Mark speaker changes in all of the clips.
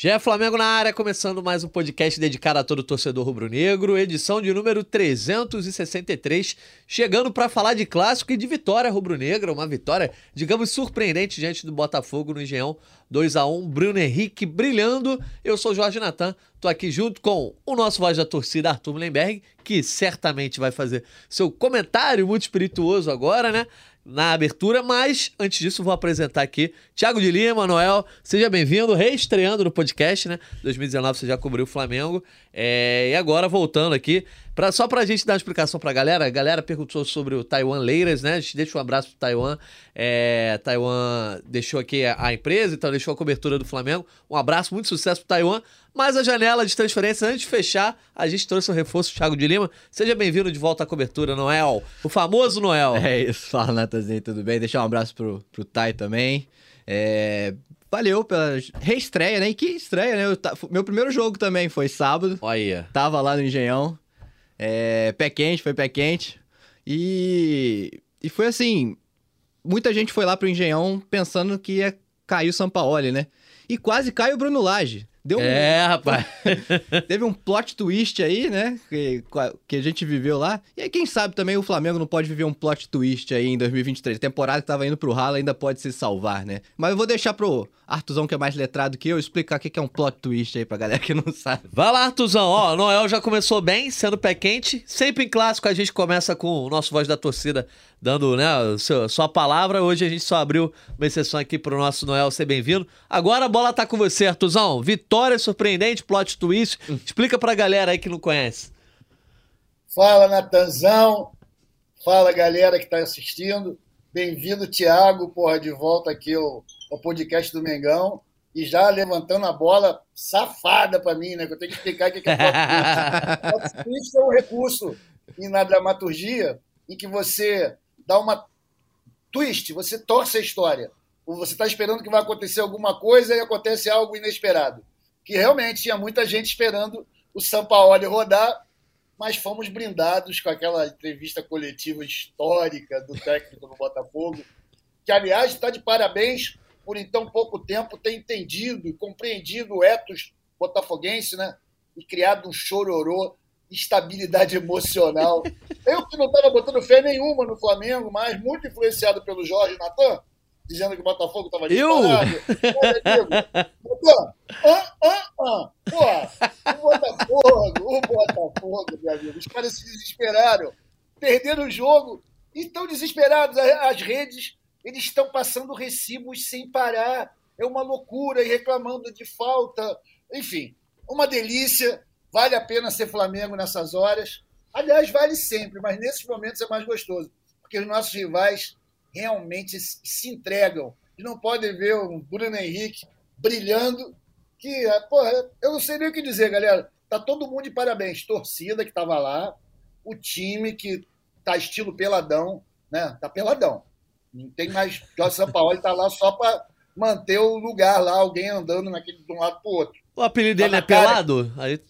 Speaker 1: Gé Flamengo na área, começando mais um podcast dedicado a todo torcedor rubro-negro, edição de número 363, chegando para falar de clássico e de vitória rubro-negra, uma vitória, digamos, surpreendente diante do Botafogo no Engenhão, 2 a 1 Bruno Henrique brilhando. Eu sou Jorge Natan, tô aqui junto com o nosso voz da torcida, Arthur Mullenberg, que certamente vai fazer seu comentário muito espirituoso agora, né? Na abertura, mas antes disso vou apresentar aqui Thiago de Lima, Noel, seja bem-vindo, reestreando no podcast, né? 2019 você já cobriu o Flamengo, é, e agora voltando aqui, pra, só pra gente dar uma explicação pra galera, a galera perguntou sobre o Taiwan Leiras, né? A gente deixa um abraço pro Taiwan, é, Taiwan deixou aqui a, empresa, então deixou a cobertura do Flamengo, um abraço, muito sucesso pro Taiwan, mas a janela de transferência, antes de fechar, a gente trouxe o um reforço Thiago de Lima. Seja bem-vindo de volta à cobertura, Noel. O famoso Noel.
Speaker 2: É isso, fala Natanzinho, tudo bem? Deixar um abraço pro, pro Tai também. É, valeu pela reestreia, né? E que estreia, né? Eu, meu primeiro jogo também foi sábado.
Speaker 1: Olha.
Speaker 2: Tava lá no Engenhão. É, pé quente, foi pé quente. E, e foi assim: muita gente foi lá pro Engenhão pensando que ia cair o Sampaoli, né? E quase cai o Bruno Lage.
Speaker 1: Deu é,
Speaker 2: um...
Speaker 1: rapaz.
Speaker 2: Teve um plot twist aí, né? Que, que a gente viveu lá. E aí, quem sabe também o Flamengo não pode viver um plot twist aí em 2023. A temporada que tava indo pro ralo ainda pode se salvar, né? Mas eu vou deixar pro Artuzão, que é mais letrado que eu, explicar o que é um plot twist aí pra galera que não sabe.
Speaker 1: Vai lá, Artuzão. Ó, Noel já começou bem, sendo pé quente. Sempre em clássico a gente começa com o nosso voz da torcida dando né, seu, sua palavra. Hoje a gente só abriu uma exceção aqui para o nosso Noel ser bem-vindo. Agora a bola tá com você, Artuzão. Vitória surpreendente, plot twist. Explica para a galera aí que não conhece.
Speaker 3: Fala, Natanzão. Fala, galera que está assistindo. Bem-vindo, Thiago, porra, de volta aqui ao, ao podcast do Mengão. E já levantando a bola safada para mim, né? Que eu tenho que explicar o que é plot twist. plot twist é um recurso e na dramaturgia em que você dá uma twist, você torce a história. Você está esperando que vai acontecer alguma coisa e acontece algo inesperado. Que realmente tinha muita gente esperando o Sampaoli rodar, mas fomos brindados com aquela entrevista coletiva histórica do técnico do Botafogo, que, aliás, está de parabéns por em tão pouco tempo ter entendido e compreendido o etos botafoguense, né? E criado um chororô estabilidade emocional. Eu que não estava botando fé nenhuma no Flamengo, mas muito influenciado pelo Jorge Natan, dizendo que o Botafogo estava
Speaker 1: disparado.
Speaker 3: Eu? Natan, ah, ah, ah. Pô, o Botafogo, o Botafogo, meu amigo. Os caras se desesperaram, perderam o jogo e estão desesperados. As redes, eles estão passando recibos sem parar. É uma loucura e reclamando de falta. Enfim, uma delícia Vale a pena ser Flamengo nessas horas. Aliás, vale sempre, mas nesses momentos é mais gostoso, porque os nossos rivais realmente se entregam. E não podem ver o Bruno Henrique brilhando, que, porra, eu não sei nem o que dizer, galera. Tá todo mundo de parabéns. Torcida que estava lá, o time que tá estilo peladão, né? Tá peladão. Não tem mais. Jorge Sampaoli tá lá só para manter o lugar lá, alguém andando naquele de um lado pro outro.
Speaker 1: O apelido dele tá é cara... pelado? Aí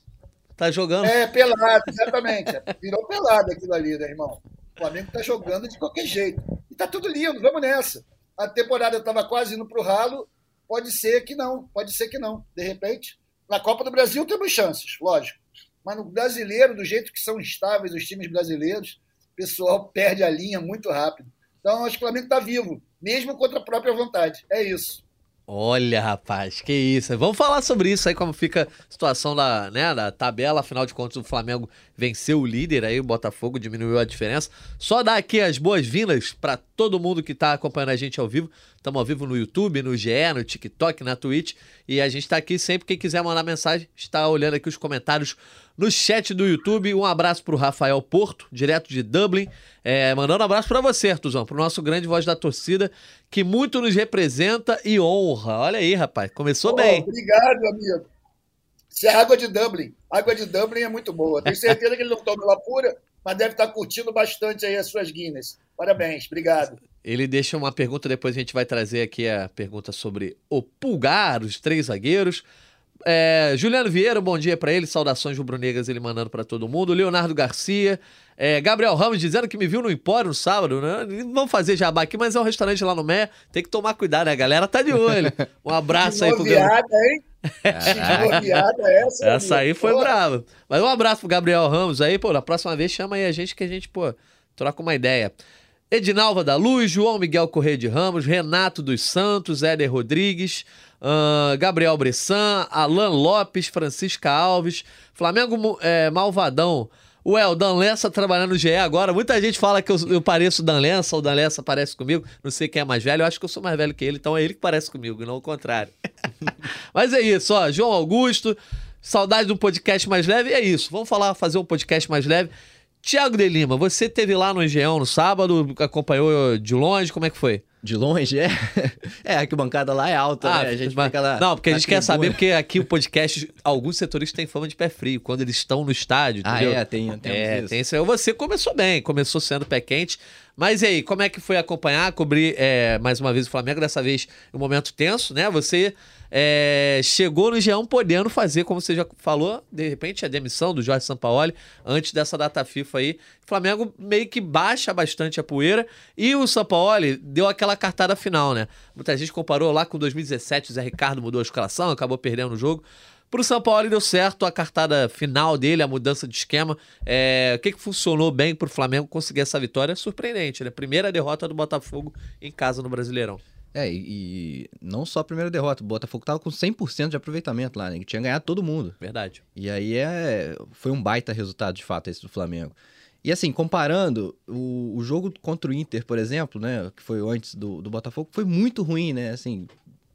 Speaker 1: Tá jogando.
Speaker 3: É, pelado, exatamente. Virou pelado aquilo ali, né, irmão? O Flamengo tá jogando de qualquer jeito. Tá tudo lindo, vamos nessa. A temporada estava quase indo pro ralo. Pode ser que não, pode ser que não. De repente, na Copa do Brasil temos chances, lógico. Mas no brasileiro, do jeito que são estáveis os times brasileiros, o pessoal perde a linha muito rápido. Então, acho que o Flamengo está vivo, mesmo contra a própria vontade. É isso.
Speaker 1: Olha, rapaz, que isso. Vamos falar sobre isso aí, como fica a situação da, né, da tabela. Afinal de contas, o Flamengo venceu o líder aí, o Botafogo diminuiu a diferença. Só dar aqui as boas-vindas para todo mundo que está acompanhando a gente ao vivo. Estamos ao vivo no YouTube, no GE, no TikTok, na Twitch. E a gente está aqui sempre. Quem quiser mandar mensagem, está olhando aqui os comentários no chat do YouTube. Um abraço para o Rafael Porto, direto de Dublin. É, mandando um abraço para você, Artuzão, para o nosso grande voz da torcida, que muito nos representa e honra. Olha aí, rapaz, começou oh, bem.
Speaker 3: Obrigado, amigo. Isso é água de Dublin. Água de Dublin é muito boa. Tenho certeza que ele não toma ela pura, mas deve estar curtindo bastante aí as suas Guinness. Parabéns, obrigado.
Speaker 1: Ele deixa uma pergunta, depois a gente vai trazer aqui a pergunta sobre o Pulgar, os três zagueiros. É, Juliano Vieira, bom dia para ele. Saudações rubro-negras ele mandando para todo mundo. Leonardo Garcia. É, Gabriel Ramos dizendo que me viu no Empório no sábado, né? Vamos fazer jabá aqui, mas é um restaurante lá no Mé. Tem que tomar cuidado, né? A galera tá de olho. Um abraço aí pro Gabriel.
Speaker 3: hein?
Speaker 1: É. essa, essa aí foi Pô. brava. Mas um abraço pro Gabriel Ramos aí, pô. Na próxima vez chama aí a gente que a gente, pô, troca uma ideia. Edinalva da Luz, João Miguel Correia de Ramos, Renato dos Santos, Éder Rodrigues, uh, Gabriel Bressan, Alan Lopes, Francisca Alves, Flamengo é, Malvadão. Ué, o Dan Lessa trabalhando no GE agora. Muita gente fala que eu, eu pareço o Dan Lessa, o Dan Lessa parece comigo. Não sei quem é mais velho, eu acho que eu sou mais velho que ele, então é ele que parece comigo, não o contrário. Mas é isso, ó. João Augusto, saudade do podcast mais leve, é isso. Vamos falar, fazer um podcast mais leve. Tiago de Lima, você teve lá no Engenhão no sábado, acompanhou de longe, como é que foi?
Speaker 2: De longe, é? É, a arquibancada lá é alta, ah, né? A gente
Speaker 1: mas, fica lá. Não, porque a gente quer saber, porque aqui o podcast, alguns setoristas têm fama de pé frio, quando eles estão no estádio,
Speaker 2: ah,
Speaker 1: entendeu?
Speaker 2: É, tem, tem
Speaker 1: é, isso. tem isso. Você começou bem, começou sendo pé quente, mas e aí, como é que foi acompanhar, cobrir é, mais uma vez o Flamengo, dessa vez um momento tenso, né? Você é, chegou no Geão podendo fazer, como você já falou, de repente a demissão do Jorge Sampaoli antes dessa data FIFA aí. O Flamengo meio que baixa bastante a poeira e o Sampaoli deu aquela cartada final, né? Muita gente comparou lá com 2017, o Zé Ricardo mudou a escalação, acabou perdendo o jogo. Para o São Paulo deu certo a cartada final dele, a mudança de esquema. É, o que, que funcionou bem para o Flamengo conseguir essa vitória? Surpreendente, né? Primeira derrota do Botafogo em casa no Brasileirão.
Speaker 2: É, e, e, não só a primeira derrota, o Botafogo tava com 100% de aproveitamento lá, né? Tinha ganhado todo mundo.
Speaker 1: Verdade.
Speaker 2: E aí é, foi um baita resultado, de fato, esse do Flamengo. E assim, comparando, o, o jogo contra o Inter, por exemplo, né? Que foi antes do, do Botafogo, foi muito ruim, né? Assim,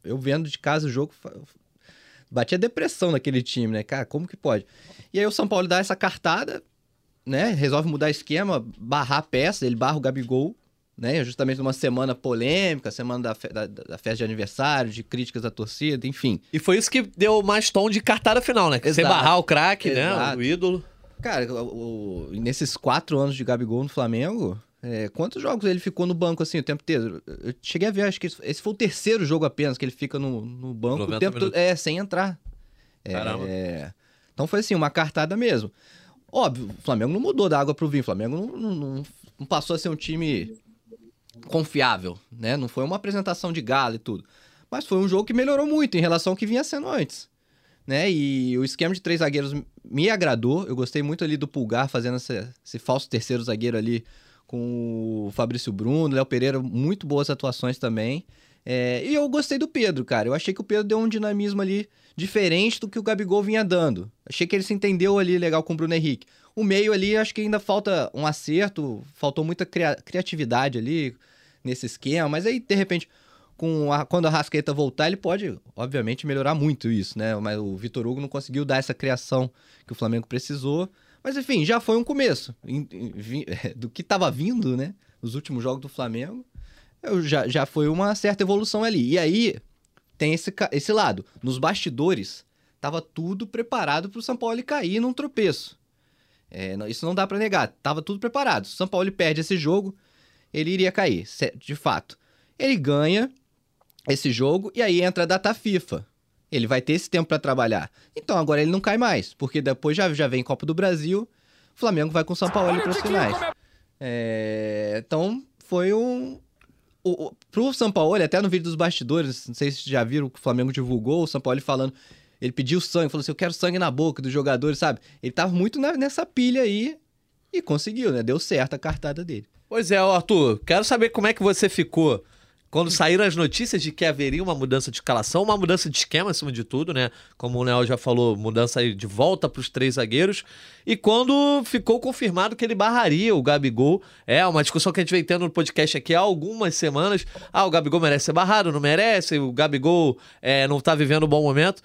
Speaker 2: eu vendo de casa o jogo, batia depressão naquele time, né? Cara, como que pode? E aí o São Paulo dá essa cartada, né? Resolve mudar esquema, barrar a peça, ele barra o Gabigol né? Justamente numa semana polêmica, semana da, da, da, festa de aniversário, de críticas da torcida, enfim.
Speaker 1: E foi isso que deu mais tom de cartada final, né? Você barrar o craque, né? O ídolo.
Speaker 2: Cara, o, o, nesses quatro anos de Gabigol no Flamengo, é, quantos jogos ele ficou no banco assim o tempo inteiro? Eu cheguei a ver, acho que esse foi o terceiro jogo apenas que ele fica no, no banco o tempo todo, é, sem entrar. É, Caramba. É, então foi assim, uma cartada mesmo. Óbvio, o Flamengo não mudou da água pro vinho. O Flamengo não, não, não passou a ser um time confiável, né? Não foi uma apresentação de gala e tudo. Mas foi um jogo que melhorou muito em relação ao que vinha sendo antes. Né? E o esquema de três zagueiros me agradou. Eu gostei muito ali do Pulgar fazendo esse, esse falso terceiro zagueiro ali com o Fabrício Bruno, Léo Pereira, muito boas atuações também. É, e eu gostei do Pedro, cara. Eu achei que o Pedro deu um dinamismo ali diferente do que o Gabigol vinha dando. Achei que ele se entendeu ali legal com o Bruno Henrique. O meio ali, acho que ainda falta um acerto, faltou muita cria criatividade ali nesse esquema, mas aí, de repente, com a, quando a Rascaeta voltar, ele pode, obviamente, melhorar muito isso, né? Mas o Vitor Hugo não conseguiu dar essa criação que o Flamengo precisou. Mas, enfim, já foi um começo do que estava vindo, né? Os últimos jogos do Flamengo. Já, já foi uma certa evolução ali. E aí, tem esse, esse lado. Nos bastidores, estava tudo preparado para o São Paulo cair num tropeço. É, isso não dá para negar. Tava tudo preparado. Se o São Paulo perde esse jogo, ele iria cair, de fato. Ele ganha esse jogo e aí entra a data FIFA. Ele vai ter esse tempo para trabalhar. Então agora ele não cai mais, porque depois já, já vem Copa do Brasil, o Flamengo vai com o São Paulo para as finais. É... Então foi um. O, o, pro São Paulo, até no vídeo dos bastidores, não sei se já viram que o Flamengo divulgou, o São Paulo falando ele pediu sangue, falou assim: Eu quero sangue na boca dos jogadores, sabe? Ele tava muito na, nessa pilha aí e conseguiu, né? Deu certo a cartada dele.
Speaker 1: Pois é, Arthur, quero saber como é que você ficou quando saíram as notícias de que haveria uma mudança de escalação, uma mudança de esquema acima de tudo, né? Como o Nel já falou, mudança de volta para os três zagueiros. E quando ficou confirmado que ele barraria o Gabigol, é uma discussão que a gente vem tendo no podcast aqui há algumas semanas. Ah, o Gabigol merece ser barrado, não merece, o Gabigol é, não está vivendo um bom momento.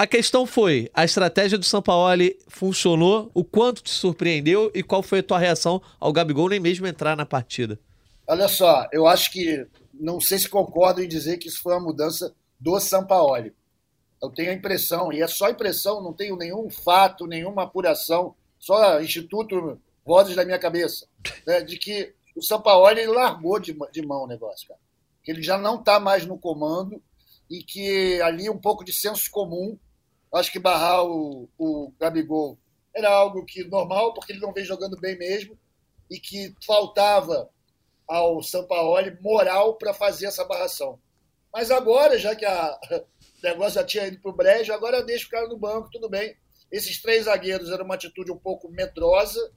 Speaker 1: A questão foi, a estratégia do Sampaoli funcionou? O quanto te surpreendeu e qual foi a tua reação ao Gabigol nem mesmo entrar na partida?
Speaker 3: Olha só, eu acho que não sei se concordo em dizer que isso foi uma mudança do Sampaoli. Eu tenho a impressão, e é só impressão, não tenho nenhum fato, nenhuma apuração, só instituto vozes da minha cabeça, né, de que o Sampaoli largou de, de mão o negócio, cara. Que ele já não está mais no comando e que ali um pouco de senso comum Acho que barrar o, o Gabigol era algo que normal, porque ele não vem jogando bem mesmo, e que faltava ao Sampaoli moral para fazer essa barração. Mas agora, já que a, o negócio já tinha ido para o brejo, agora deixa o cara no banco, tudo bem. Esses três zagueiros eram uma atitude um pouco medrosa,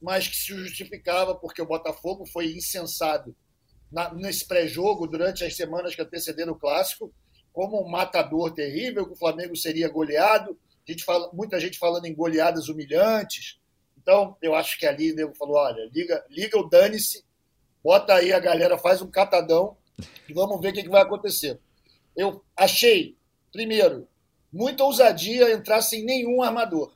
Speaker 3: mas que se justificava porque o Botafogo foi insensado na, nesse pré-jogo durante as semanas que antecederam o clássico, como um matador terrível, que o Flamengo seria goleado. Gente fala, muita gente falando em goleadas humilhantes. Então, eu acho que ali o falou: olha, liga, liga o dane-se, bota aí a galera, faz um catadão e vamos ver o que, que vai acontecer. Eu achei, primeiro, muita ousadia entrar sem nenhum armador.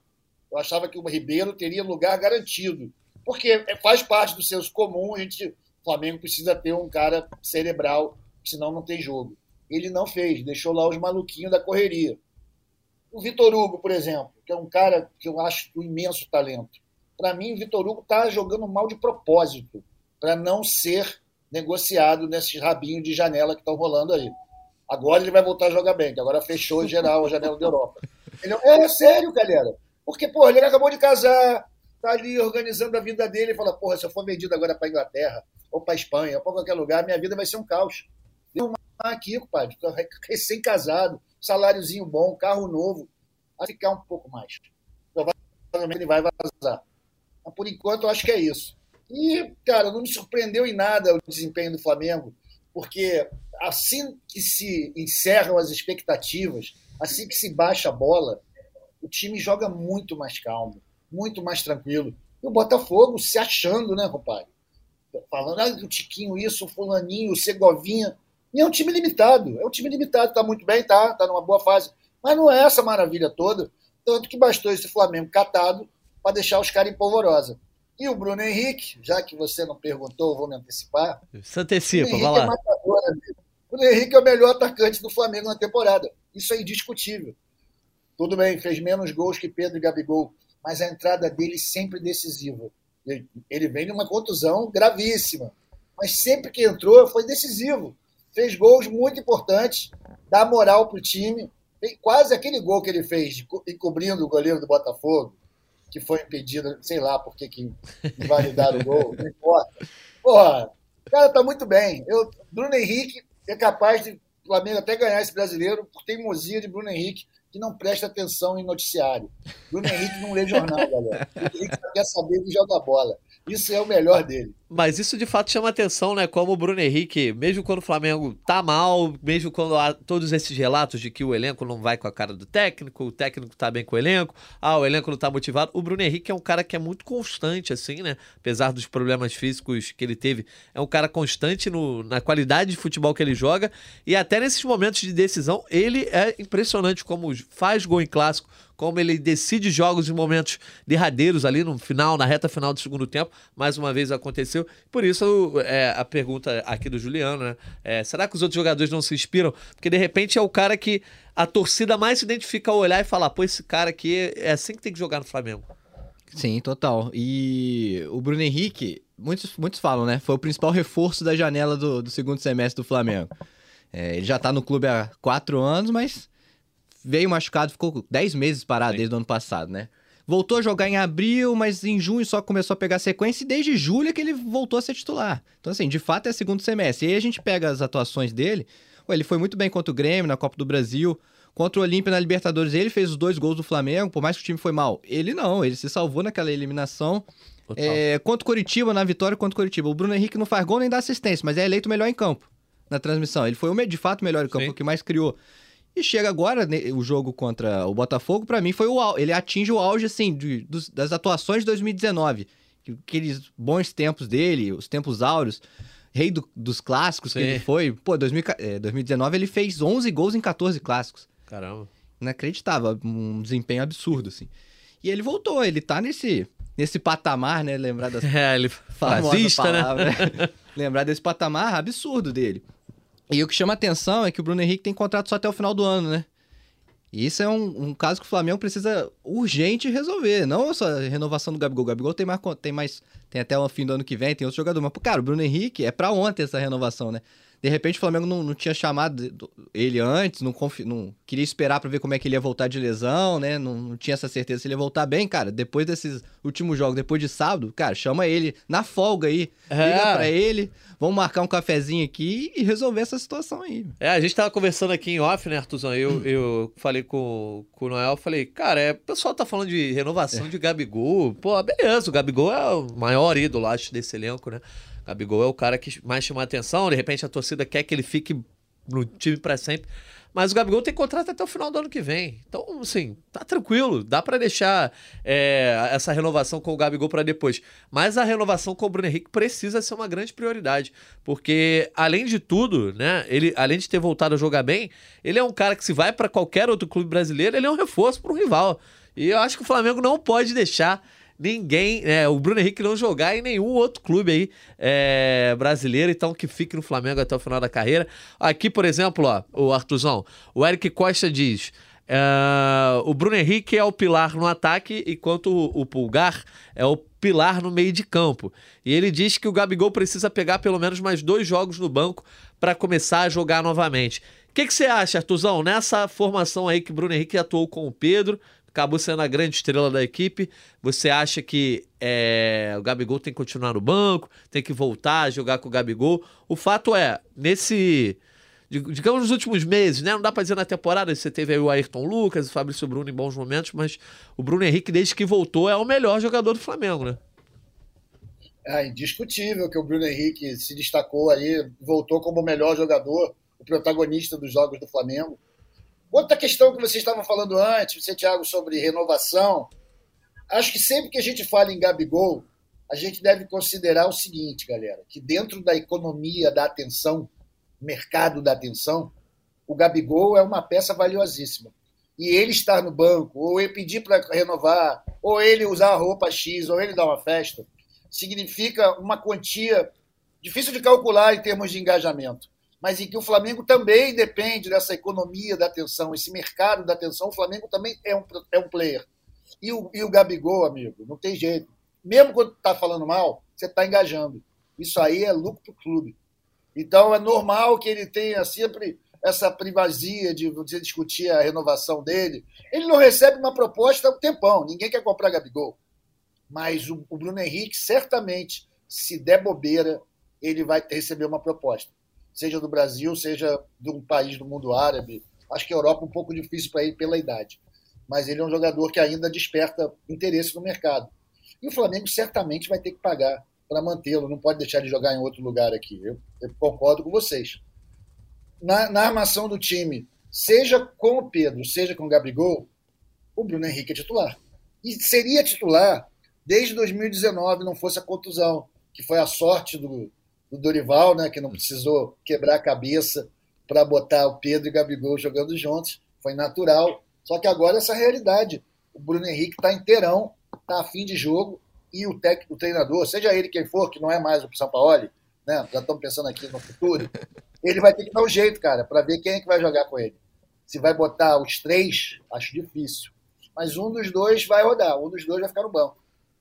Speaker 3: Eu achava que o Ribeiro teria lugar garantido, porque faz parte do seus comum, a gente, o Flamengo precisa ter um cara cerebral, senão não tem jogo. Ele não fez, deixou lá os maluquinhos da correria. O Vitor Hugo, por exemplo, que é um cara que eu acho um imenso talento. Para mim, o Vitor Hugo está jogando mal de propósito, para não ser negociado nesses rabinhos de janela que estão rolando aí. Agora ele vai voltar a jogar bem, que agora fechou geral a janela da Europa. Ele, é, é sério, galera. Porque, porra, ele acabou de casar, tá ali organizando a vida dele e fala, porra, se eu for vendido agora para Inglaterra, ou para Espanha, ou para qualquer lugar, minha vida vai ser um caos. Deu aqui, compadre, recém-casado, saláriozinho bom, carro novo, vai ficar um pouco mais. Provavelmente ele vai vazar. Mas por enquanto eu acho que é isso. E, cara, não me surpreendeu em nada o desempenho do Flamengo, porque assim que se encerram as expectativas, assim que se baixa a bola, o time joga muito mais calmo, muito mais tranquilo. E o Botafogo se achando, né, compadre? Falando, ah, o Tiquinho, isso, o Fulaninho, o Segovinha. E é um time limitado. É um time limitado, tá muito bem, tá, tá numa boa fase. Mas não é essa maravilha toda. Tanto que bastou esse Flamengo catado para deixar os caras em polvorosa. E o Bruno Henrique, já que você não perguntou, vou me antecipar.
Speaker 1: Se antecipa, vai lá. É matador,
Speaker 3: o Bruno Henrique é o melhor atacante do Flamengo na temporada. Isso é indiscutível. Tudo bem, fez menos gols que Pedro e Gabigol, mas a entrada dele sempre decisiva. Ele vem numa contusão gravíssima, mas sempre que entrou foi decisivo. Fez gols muito importantes, dá moral para o time. Quase aquele gol que ele fez, encobrindo o goleiro do Botafogo, que foi impedida, sei lá por que, que invalidaram o gol, não importa. Porra, o cara tá muito bem. Eu, Bruno Henrique é capaz de o Flamengo até ganhar esse brasileiro por teimosia de Bruno Henrique, que não presta atenção em noticiário. Bruno Henrique não lê jornal, galera. Bruno Henrique só quer saber de jogar bola. Isso é o melhor dele.
Speaker 1: Mas isso de fato chama atenção, né? Como o Bruno Henrique, mesmo quando o Flamengo tá mal, mesmo quando há todos esses relatos de que o elenco não vai com a cara do técnico, o técnico tá bem com o elenco, ah, o elenco não tá motivado. O Bruno Henrique é um cara que é muito constante, assim, né? Apesar dos problemas físicos que ele teve, é um cara constante no, na qualidade de futebol que ele joga. E até nesses momentos de decisão, ele é impressionante como faz gol em clássico como ele decide jogos em momentos derradeiros ali no final, na reta final do segundo tempo. Mais uma vez aconteceu. Por isso, é, a pergunta aqui do Juliano, né? É, será que os outros jogadores não se inspiram? Porque de repente é o cara que a torcida mais se identifica ao olhar e falar: pô, esse cara aqui é assim que tem que jogar no Flamengo.
Speaker 2: Sim, total. E o Bruno Henrique, muitos, muitos falam, né? Foi o principal reforço da janela do, do segundo semestre do Flamengo. É, ele já tá no clube há quatro anos, mas veio machucado, ficou 10 meses parado Sim. desde o ano passado, né? Voltou a jogar em abril, mas em junho só começou a pegar sequência e desde julho é que ele voltou a ser titular. Então, assim, de fato é segundo semestre. E aí a gente pega as atuações dele. ele foi muito bem contra o Grêmio na Copa do Brasil. Contra o Olímpia na Libertadores, ele fez os dois gols do Flamengo, por mais que o time foi mal. Ele não, ele se salvou naquela eliminação. É, contra o Curitiba, na vitória contra o Curitiba. O Bruno Henrique não faz gol nem dá assistência, mas é eleito o melhor em campo na transmissão. Ele foi o de fato melhor em campo, Sim. o que mais criou. E chega agora, né, o jogo contra o Botafogo, para mim foi o ele atinge o auge assim de, dos, das atuações de 2019, aqueles bons tempos dele, os tempos áureos, rei do, dos clássicos Sim. que ele foi. Pô, 2000, é, 2019 ele fez 11 gols em 14 clássicos.
Speaker 1: Caramba.
Speaker 2: Inacreditável, um desempenho absurdo assim. E ele voltou, ele tá nesse nesse patamar, né, lembrar das
Speaker 1: É, ele fascista, né?
Speaker 2: lembrar desse patamar absurdo dele. E o que chama atenção é que o Bruno Henrique tem contrato só até o final do ano, né? E isso é um, um, caso que o Flamengo precisa urgente resolver. Não só a renovação do Gabigol. O Gabigol tem mais, tem mais. Tem até o fim do ano que vem, tem outro jogador. Mas, cara, o Bruno Henrique é para ontem essa renovação, né? De repente o Flamengo não, não tinha chamado ele antes, não, confi... não queria esperar para ver como é que ele ia voltar de lesão, né? Não, não, tinha essa certeza se ele ia voltar bem, cara. Depois desses últimos jogos, depois de sábado, cara, chama ele na folga aí. É. Liga pra ele, vamos marcar um cafezinho aqui e resolver essa situação aí.
Speaker 1: É, a gente tava conversando aqui em off, né, Artuzão? Eu, hum. eu falei com, com o Noel, falei, cara, é, o pessoal tá falando de renovação é. de Gabigol. Pô, beleza, o Gabigol é o maior ídolo, acho, desse elenco, né? Gabigol é o cara que mais chama atenção, de repente a torcida quer que ele fique no time para sempre. Mas o Gabigol tem contrato até o final do ano que vem. Então, assim, tá tranquilo. Dá para deixar é, essa renovação com o Gabigol para depois. Mas a renovação com o Bruno Henrique precisa ser uma grande prioridade. Porque, além de tudo, né? Ele, além de ter voltado a jogar bem, ele é um cara que, se vai para qualquer outro clube brasileiro, ele é um reforço para um rival. E eu acho que o Flamengo não pode deixar ninguém, é, o Bruno Henrique não jogar em nenhum outro clube aí é, brasileiro, então que fique no Flamengo até o final da carreira. Aqui, por exemplo, ó, o Artuzão, o Eric Costa diz. Uh, o Bruno Henrique é o pilar no ataque, enquanto o, o Pulgar é o pilar no meio de campo. E ele diz que o Gabigol precisa pegar pelo menos mais dois jogos no banco para começar a jogar novamente. O que, você acha, Artuzão, nessa formação aí que Bruno Henrique atuou com o Pedro? Acabou sendo a grande estrela da equipe. Você acha que é, o Gabigol tem que continuar no banco, tem que voltar a jogar com o Gabigol? O fato é, nesse. Digamos nos últimos meses, né? Não dá pra dizer na temporada, você teve aí o Ayrton Lucas, o Fabrício Bruno em bons momentos, mas o Bruno Henrique, desde que voltou, é o melhor jogador do Flamengo, né?
Speaker 3: É indiscutível que o Bruno Henrique se destacou aí, voltou como o melhor jogador, o protagonista dos jogos do Flamengo Outra questão que vocês estavam falando antes, você, Thiago, sobre renovação. Acho que sempre que a gente fala em Gabigol, a gente deve considerar o seguinte, galera, que dentro da economia da atenção, mercado da atenção, o Gabigol é uma peça valiosíssima. E ele estar no banco, ou ele pedir para renovar, ou ele usar a roupa X, ou ele dar uma festa, significa uma quantia difícil de calcular em termos de engajamento mas em que o Flamengo também depende dessa economia da atenção, esse mercado da atenção. O Flamengo também é um, é um player. E o, e o Gabigol, amigo, não tem jeito. Mesmo quando está falando mal, você está engajando. Isso aí é lucro para o clube. Então é normal que ele tenha sempre essa privasia de você discutir a renovação dele. Ele não recebe uma proposta há um tempão, ninguém quer comprar Gabigol. Mas o, o Bruno Henrique, certamente, se der bobeira, ele vai receber uma proposta seja do Brasil, seja de um país do mundo árabe. Acho que a Europa é um pouco difícil para ele pela idade. Mas ele é um jogador que ainda desperta interesse no mercado. E o Flamengo certamente vai ter que pagar para mantê-lo, não pode deixar de jogar em outro lugar aqui. Eu, eu concordo com vocês. Na, na, armação do time, seja com o Pedro, seja com o Gabigol, o Bruno Henrique é titular. E seria titular desde 2019, não fosse a contusão, que foi a sorte do, do Dorival, né, que não precisou quebrar a cabeça para botar o Pedro e o Gabigol jogando juntos, foi natural. Só que agora essa realidade. O Bruno Henrique está inteirão, está afim de jogo, e o técnico, o treinador, seja ele quem for, que não é mais o Sampaoli, né, já estamos pensando aqui no futuro, ele vai ter que dar um jeito, cara, para ver quem é que vai jogar com ele. Se vai botar os três, acho difícil. Mas um dos dois vai rodar, um dos dois vai ficar no banco.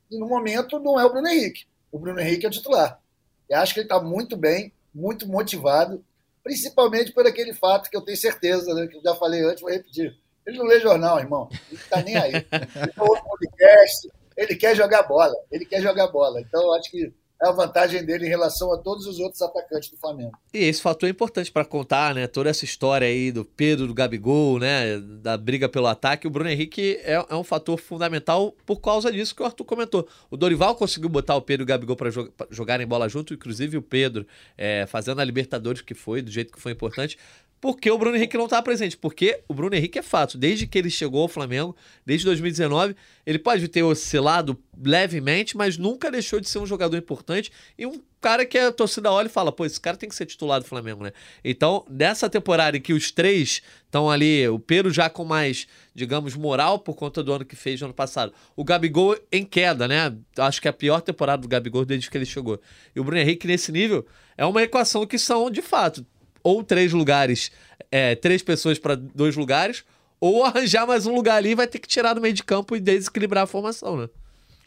Speaker 3: E no momento não é o Bruno Henrique. O Bruno Henrique é o titular. Eu acho que ele está muito bem, muito motivado, principalmente por aquele fato que eu tenho certeza, né, que eu já falei antes, vou repetir. Ele não lê jornal, irmão. Ele está nem aí. Ele podcast, ele quer jogar bola. Ele quer jogar bola. Então, acho que é a vantagem dele em relação a todos os outros atacantes do Flamengo.
Speaker 1: E esse fator é importante para contar, né? Toda essa história aí do Pedro, do Gabigol, né? Da briga pelo ataque. O Bruno Henrique é, é um fator fundamental por causa disso que o Arthur comentou. O Dorival conseguiu botar o Pedro e o Gabigol para jog jogarem bola junto, inclusive o Pedro é, fazendo a Libertadores que foi, do jeito que foi importante porque o Bruno Henrique não está presente. Porque o Bruno Henrique é fato. Desde que ele chegou ao Flamengo, desde 2019, ele pode ter oscilado levemente, mas nunca deixou de ser um jogador importante e um cara que a torcida olha e fala: pô, esse cara tem que ser titular do Flamengo, né? Então, nessa temporada em que os três estão ali, o Pedro já com mais, digamos, moral por conta do ano que fez no ano passado, o Gabigol em queda, né? Acho que é a pior temporada do Gabigol desde que ele chegou. E o Bruno Henrique nesse nível é uma equação que são, de fato, ou três lugares, é, três pessoas para dois lugares, ou arranjar mais um lugar ali e vai ter que tirar do meio de campo e desequilibrar a formação, né?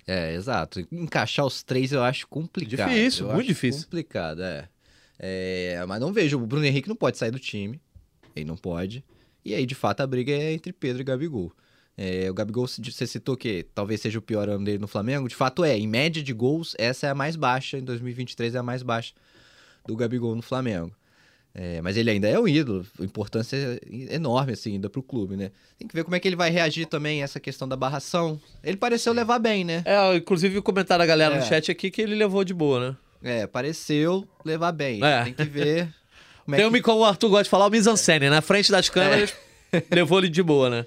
Speaker 2: É, exato. Encaixar os três eu acho complicado.
Speaker 1: Difícil,
Speaker 2: eu
Speaker 1: muito difícil.
Speaker 2: Complicado, é. É, mas não vejo. O Bruno Henrique não pode sair do time. Ele não pode. E aí, de fato, a briga é entre Pedro e Gabigol. É, o Gabigol, você citou que talvez seja o pior ano dele no Flamengo. De fato é. Em média de gols, essa é a mais baixa. Em 2023 é a mais baixa do Gabigol no Flamengo. É, mas ele ainda é um ídolo, a importância é enorme assim ainda pro clube, né? Tem que ver como é que ele vai reagir também a essa questão da barração. Ele pareceu levar bem, né?
Speaker 1: É, inclusive o comentário da galera
Speaker 2: É.
Speaker 1: no chat aqui que ele levou de boa, né?
Speaker 2: É, pareceu levar bem.
Speaker 1: É.
Speaker 2: Tem que ver como é
Speaker 1: Tem
Speaker 2: que...
Speaker 1: um, como o Arthur gosta de falar, o mise-en-scène, na frente das câmeras, levou ele de boa, né?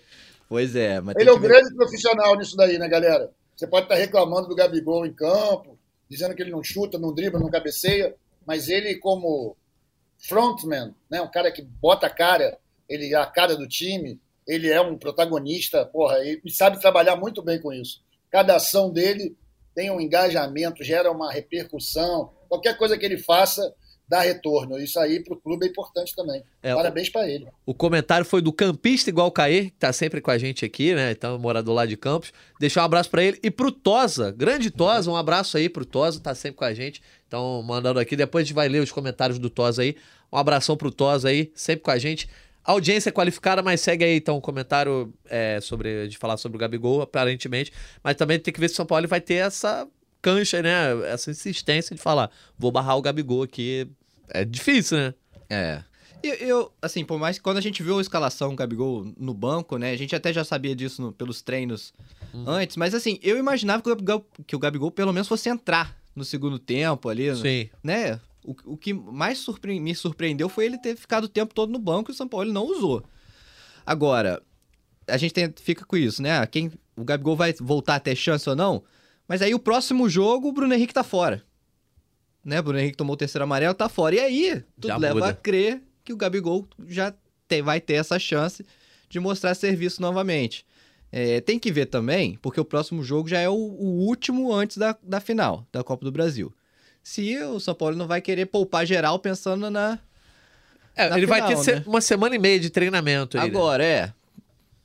Speaker 2: Pois é, mas
Speaker 3: Ele
Speaker 2: tem
Speaker 3: é um
Speaker 2: que ver-
Speaker 3: grande profissional nisso daí, né, galera? Você pode estar reclamando do Gabigol em campo, dizendo que ele não chuta, não dribla, não cabeceia, mas ele, como frontman, né, um cara que bota a cara, ele é a cara do time, ele é um protagonista, porra, e sabe trabalhar muito bem com isso. Cada ação dele tem um engajamento, gera uma repercussão, qualquer coisa que ele faça dá retorno. Isso aí para o clube é importante também.
Speaker 1: É,
Speaker 3: Parabéns para ele.
Speaker 1: O comentário foi do campista igual o Caê, que tá sempre com a gente aqui, né? Então, morador lá de Campos. Deixar um abraço pra ele. E pro Tosa, grande Tosa, um abraço aí pro Tosa, tá sempre com a gente. Então, mandando aqui, depois a gente vai ler os comentários do Tosa aí. Um abração pro Tosa aí, sempre com a gente. Audiência qualificada, mas segue aí então o comentário é, sobre, de falar sobre o Gabigol, aparentemente. Mas também tem que ver se o São Paulo vai ter essa cancha, né? Essa insistência de falar, vou barrar o Gabigol aqui. É difícil, né?
Speaker 2: É. Eu, eu, assim, por mais que quando a gente viu a escalação do Gabigol no banco, né? A gente até já sabia disso no- pelos treinos antes, mas assim, eu imaginava que o, Gabigol, que o Gabigol pelo menos fosse entrar no segundo tempo ali,
Speaker 1: Sim.
Speaker 2: né? O, o que mais surpre- me surpreendeu foi ele ter ficado o tempo todo no banco e o São Paulo não usou. Agora, a gente tem- fica com isso, né? Quem, o Gabigol vai voltar a ter chance ou não? Mas aí o próximo jogo, o Bruno Henrique tá fora. Né? Bruno Henrique tomou o terceiro amarelo, tá fora. E aí, tudo
Speaker 1: Já
Speaker 2: leva
Speaker 1: muda.
Speaker 2: a crer que o Gabigol já tem- vai ter essa chance de mostrar serviço novamente. É, tem que ver também, porque o próximo jogo já é o, o último antes da, da final da Copa do Brasil. Se o São Paulo não vai querer poupar geral pensando na.
Speaker 1: É,
Speaker 2: Na
Speaker 1: ele vai
Speaker 2: final,
Speaker 1: ter se-
Speaker 2: né?
Speaker 1: uma semana e meia de treinamento aí. né?
Speaker 2: Agora, é.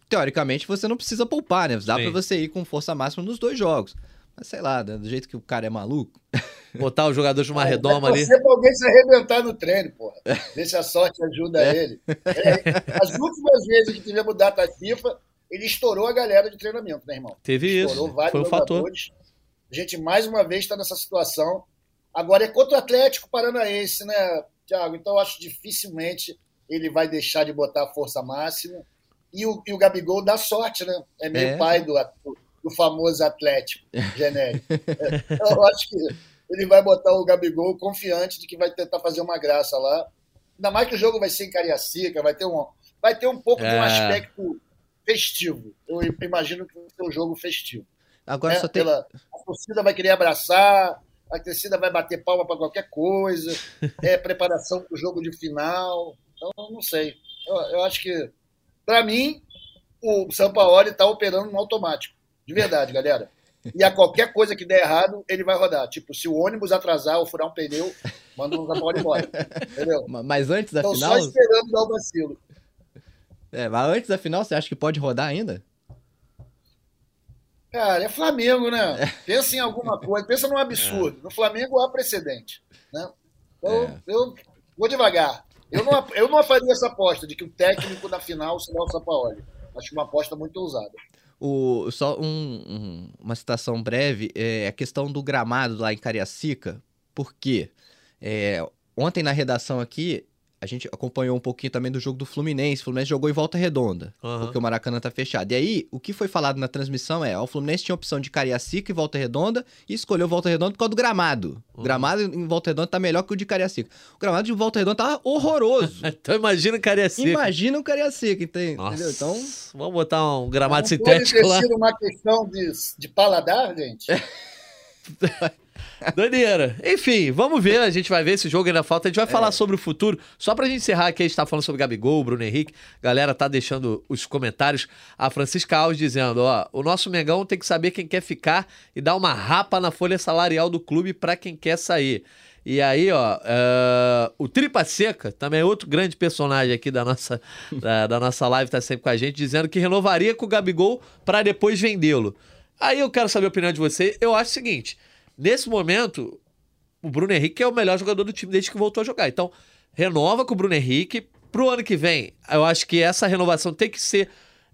Speaker 2: Teoricamente, você não precisa poupar, né? Dá pra você ir com força máxima nos dois jogos. Mas sei lá, né? do jeito que o cara é maluco.
Speaker 1: Botar os jogadores numa redoma ali.
Speaker 3: Você pra alguém se arrebentar no treino, porra. Ver se a sorte ajuda ele. É, as últimas vezes que tivemos data FIFA, ele estourou a galera de treinamento, né, irmão?
Speaker 1: Teve isso.
Speaker 3: Estourou vários
Speaker 1: Foi um fator.
Speaker 3: jogadores. A gente, mais uma vez, está nessa situação. Agora é contra o Atlético Paranaense, né, Thiago? Então, eu acho dificilmente ele vai deixar de botar a força máxima. E o, e o Gabigol dá sorte, né? É meio
Speaker 2: É.
Speaker 3: pai do, do famoso Atlético genérico. É, eu acho que ele vai botar o Gabigol confiante de que vai tentar fazer uma graça lá. Ainda mais que o jogo vai ser em Cariacica, vai ter um, vai ter um pouco de
Speaker 1: É.
Speaker 3: um aspecto festivo. Eu imagino que vai ser um jogo festivo.
Speaker 2: Agora
Speaker 3: né?
Speaker 2: só tem.
Speaker 3: Pela- a torcida vai querer abraçar, a torcida vai bater palma para qualquer coisa, é preparação para o jogo de final. Então, eu não sei. Eu, eu acho que, para mim, o Sampaoli está operando no automático. De verdade, galera. E a qualquer coisa que der errado, ele vai rodar. Tipo, se o ônibus atrasar ou furar um pneu, manda o Sampaoli embora. Entendeu?
Speaker 2: Ma- Mas antes da
Speaker 3: Estão
Speaker 2: final.
Speaker 3: só esperando dar o vacilo.
Speaker 2: É, mas antes da final, você acha que pode rodar ainda?
Speaker 3: Cara, é Flamengo, né? Pensa em alguma coisa, pensa num absurdo. No Flamengo há precedente. Né? Então,
Speaker 2: É.
Speaker 3: eu vou devagar. Eu não, eu não faria essa aposta de que o técnico na final será o Sampaoli. Acho uma aposta muito ousada.
Speaker 2: O, só um- um- uma citação breve, é a questão do gramado lá em Cariacica, porque é, ontem na redação aqui, a gente acompanhou um pouquinho também do jogo do Fluminense. O Fluminense jogou em volta redonda,
Speaker 1: Aham.
Speaker 2: porque o Maracanã tá fechado. E aí, o que foi falado na transmissão é: ó, o Fluminense tinha opção de Cariacica e volta redonda e escolheu volta redonda por causa do gramado. O
Speaker 1: Uhum.
Speaker 2: gramado em volta redonda tá melhor que o de Cariacica. O gramado de volta redonda tá horroroso.
Speaker 1: Então imagina o Cariacica.
Speaker 2: Imagina o Cariacica, ente-
Speaker 1: Nossa.
Speaker 2: entendeu? Então,
Speaker 1: Vamos botar um gramado
Speaker 3: Não pode
Speaker 1: sintético
Speaker 3: ter
Speaker 1: lá.
Speaker 3: uma questão de, de paladar, gente?
Speaker 1: Doideira. Enfim, vamos ver. A gente vai ver esse jogo ainda falta. A gente vai
Speaker 2: É.
Speaker 1: falar sobre o futuro. Só pra gente encerrar aqui, a gente tá falando sobre Gabigol, Bruno Henrique. Galera tá deixando os comentários. A Francisca Alves dizendo: ó, o nosso Mengão tem que saber quem quer ficar e dar uma rapa na folha salarial do clube pra quem quer sair. E aí, ó, eh, o Tripa Seca, também é outro grande personagem aqui da nossa, da, da nossa live, tá sempre com a gente, dizendo que renovaria com o Gabigol pra depois vendê-lo. Aí eu quero saber a opinião de você. Eu acho o seguinte: nesse momento, o Bruno Henrique é o melhor jogador do time desde que voltou a jogar. Então, renova com o Bruno Henrique. Pro ano que vem, eu acho que essa renovação tem que ser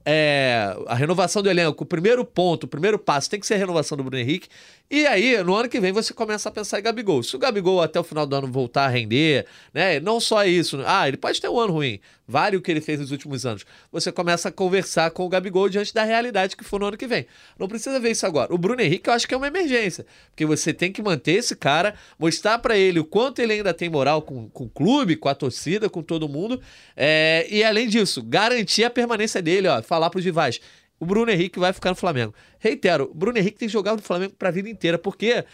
Speaker 1: é, a renovação do elenco, o primeiro ponto, o primeiro passo tem que ser a renovação do Bruno Henrique. E aí, no ano que vem, você começa a pensar em Gabigol. Se o Gabigol até o final do ano voltar a render, né? Não só isso. Ah, ele pode ter um ano ruim. Vale o que ele fez nos últimos anos. Você começa a conversar com o Gabigol diante da realidade que for no ano que vem. Não precisa ver isso agora. O Bruno Henrique, eu acho que é uma emergência. Porque você tem que manter esse cara, mostrar para ele o quanto ele ainda tem moral com, com o clube, com a torcida, com todo mundo. É, e além disso, garantir a permanência dele, ó. Falar pros rivais o Bruno Henrique vai ficar no Flamengo. Reitero, o Bruno Henrique tem jogado no Flamengo para a vida inteira, porque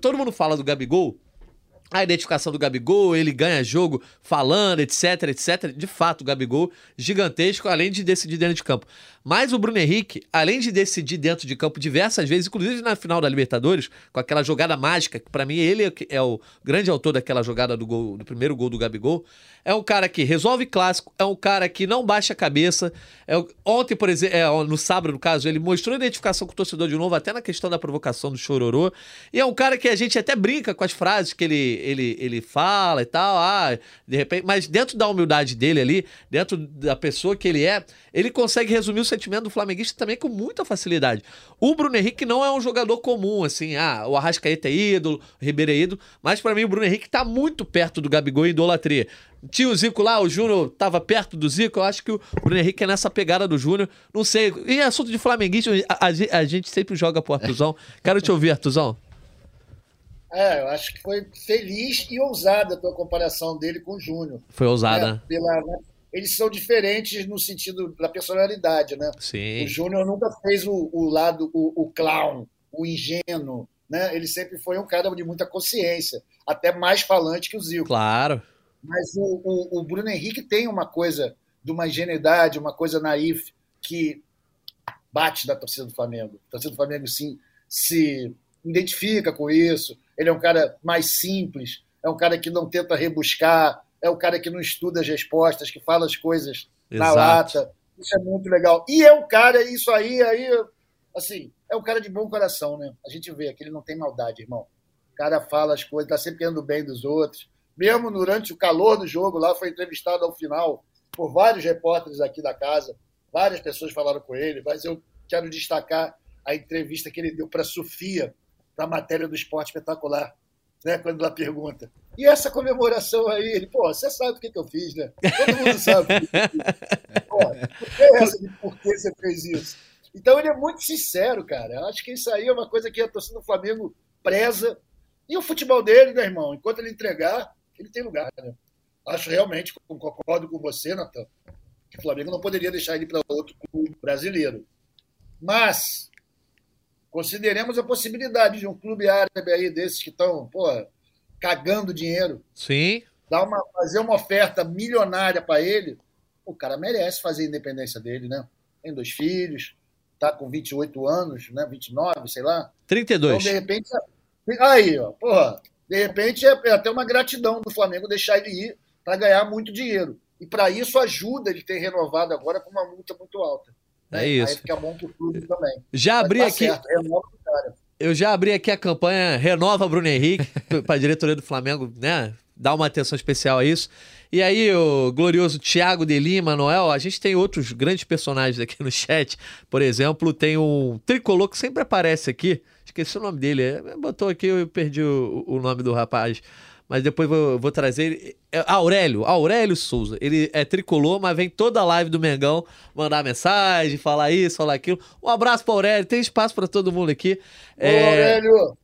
Speaker 1: todo mundo fala do Gabigol, a identificação do Gabigol, ele ganha jogo falando, etc, etc. De fato, o Gabigol gigantesco, além de decidir dentro de campo. Mas o Bruno Henrique, além de decidir dentro de campo diversas vezes, inclusive na final da Libertadores, com aquela jogada mágica, que para mim ele é o grande autor daquela jogada do gol, do primeiro gol do Gabigol, é um cara que resolve clássico, é um cara que não baixa a cabeça. É, ontem, por exemplo, é, no sábado, no caso, ele mostrou identificação com o torcedor de novo, até na questão da provocação do chororô. E é um cara que a gente até brinca com as frases que ele, ele, ele fala e tal, ah, de repente, mas dentro da humildade dele ali, dentro da pessoa que ele é, ele consegue resumir o sentimento do flamenguista também com muita facilidade. O Bruno Henrique não é um jogador comum, assim, ah, o Arrascaeta é ídolo, o Ribeiro é ídolo, mas para mim o Bruno Henrique tá muito perto do Gabigol em idolatria. Tinha o Zico lá, o Júnior tava perto do Zico, eu acho que o Bruno Henrique é nessa pegada do Júnior, não sei. Em assunto de flamenguista, a, a, a gente sempre joga pro Artuzão. Quero te ouvir, Artuzão.
Speaker 3: É, eu acho que foi feliz e ousada a tua comparação dele com o Júnior.
Speaker 1: Foi ousada.
Speaker 3: Né? Pela, né? Eles são diferentes no sentido da personalidade, né?
Speaker 1: Sim.
Speaker 3: O Júnior nunca fez o, o lado, o, o, clown, o ingênuo, né? Ele sempre foi um cara de muita consciência, até mais falante que o Zico.
Speaker 1: Claro.
Speaker 3: Mas o, o, o Bruno Henrique tem uma coisa de uma ingenuidade, uma coisa naif que bate da torcida do Flamengo. A torcida do Flamengo sim, se identifica com isso. Ele é um cara mais simples, é um cara que não tenta rebuscar, é o cara que não estuda as respostas, que fala as coisas Exato. na lata. Isso é muito legal. E é um cara, isso aí, aí, assim, é um cara de bom coração, né? A gente vê que ele não tem maldade, irmão. O cara fala as coisas, tá sempre querendo bem dos outros. Mesmo durante o calor do jogo, lá foi entrevistado ao final por vários repórteres aqui da casa. Várias pessoas falaram com ele, mas eu quero destacar a entrevista que ele deu para a Sofia, para a matéria do esporte espetacular, né? quando ela pergunta e essa comemoração aí, ele, pô, você sabe o que, que eu fiz, né? Todo mundo sabe. pô, por que essa de por que você fez isso? Então ele é muito sincero, cara. Eu acho que isso aí é uma coisa que a torcida do Flamengo preza. E o futebol dele, né, irmão? Enquanto ele entregar, ele tem lugar, né? Acho realmente, concordo com você, Natan, que o Flamengo não poderia deixar ele para outro clube brasileiro. Mas consideremos a possibilidade de um clube árabe aí desses que estão, pô, cagando dinheiro.
Speaker 1: Sim.
Speaker 3: Dar uma, fazer uma oferta milionária para ele, o cara merece fazer a independência dele, né? Tem dois filhos, tá com 28 anos, né? 29, sei lá.
Speaker 1: 32.
Speaker 3: Então, de repente. Aí, ó, porra. De repente é, é até uma gratidão do Flamengo deixar ele ir para ganhar muito dinheiro. E para isso ajuda ele ter renovado agora com uma multa muito alta.
Speaker 1: É né? isso.
Speaker 3: Aí fica bom pro clube também.
Speaker 1: Já abri tá aqui. Certo, renova o cara. Eu já abri aqui a campanha Renova Bruno Henrique para a diretoria do Flamengo, né? Dar uma atenção especial a isso. E aí, o glorioso Thiago de Lima, Noel, a gente tem outros grandes personagens aqui no chat. Por exemplo, tem um tricolor que sempre aparece aqui. Esqueci o nome dele. Botou aqui, eu perdi o, o nome do rapaz mas depois vou, vou trazer ele. É, Aurélio, Aurélio Souza. Ele é tricolor, mas vem toda a live do Mengão mandar mensagem, falar isso, falar aquilo. Um abraço para Aurélio, tem espaço para todo mundo aqui.
Speaker 3: Ô, é... Aurélio!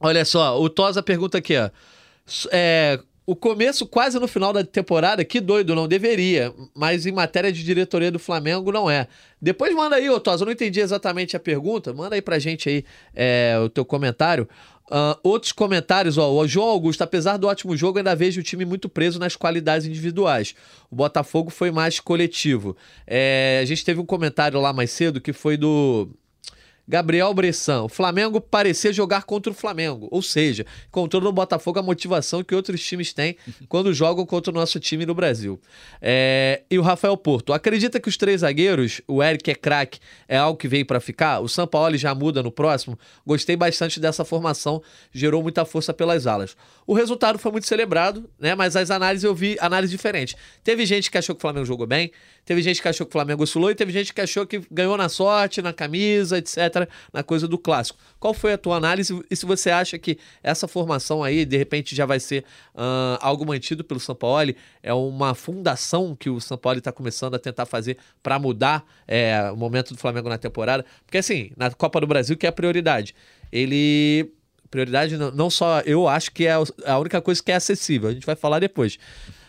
Speaker 1: Olha só, o Tosa pergunta aqui, ó. É, o começo quase no final da temporada, que doido, não deveria, mas em matéria de diretoria do Flamengo não é. Depois manda aí, ô Tosa, eu não entendi exatamente a pergunta, manda aí pra gente aí é, o teu comentário. Uh, outros comentários, ó, o João Augusto, apesar do ótimo jogo, ainda vejo o time muito preso nas qualidades individuais. O Botafogo foi mais coletivo. É, a gente teve um comentário lá mais cedo que foi do Gabriel Bressan, o Flamengo parecia jogar contra o Flamengo, ou seja, encontrou no Botafogo a motivação que outros times têm quando jogam contra o nosso time no Brasil. É, e o Rafael Porto, acredita que os três zagueiros, o Eric é craque, é algo que veio para ficar? O Sampaoli já muda no próximo? Gostei bastante dessa formação, gerou muita força pelas alas. O resultado foi muito celebrado, né? Mas as análises eu vi análises diferentes. Teve gente que achou que o Flamengo jogou bem, teve gente que achou que o Flamengo oscilou e teve gente que achou que ganhou na sorte, na camisa, etc., na coisa do clássico. Qual foi a tua análise e se você acha que essa formação aí, de repente, já vai ser uh, algo mantido pelo São Paulo? É uma fundação que o São Paulo está começando a tentar fazer para mudar é, o momento do Flamengo na temporada? Porque, assim, na Copa do Brasil, que é a prioridade, ele prioridade não, não só eu acho que é a única coisa que é acessível, a gente vai falar depois.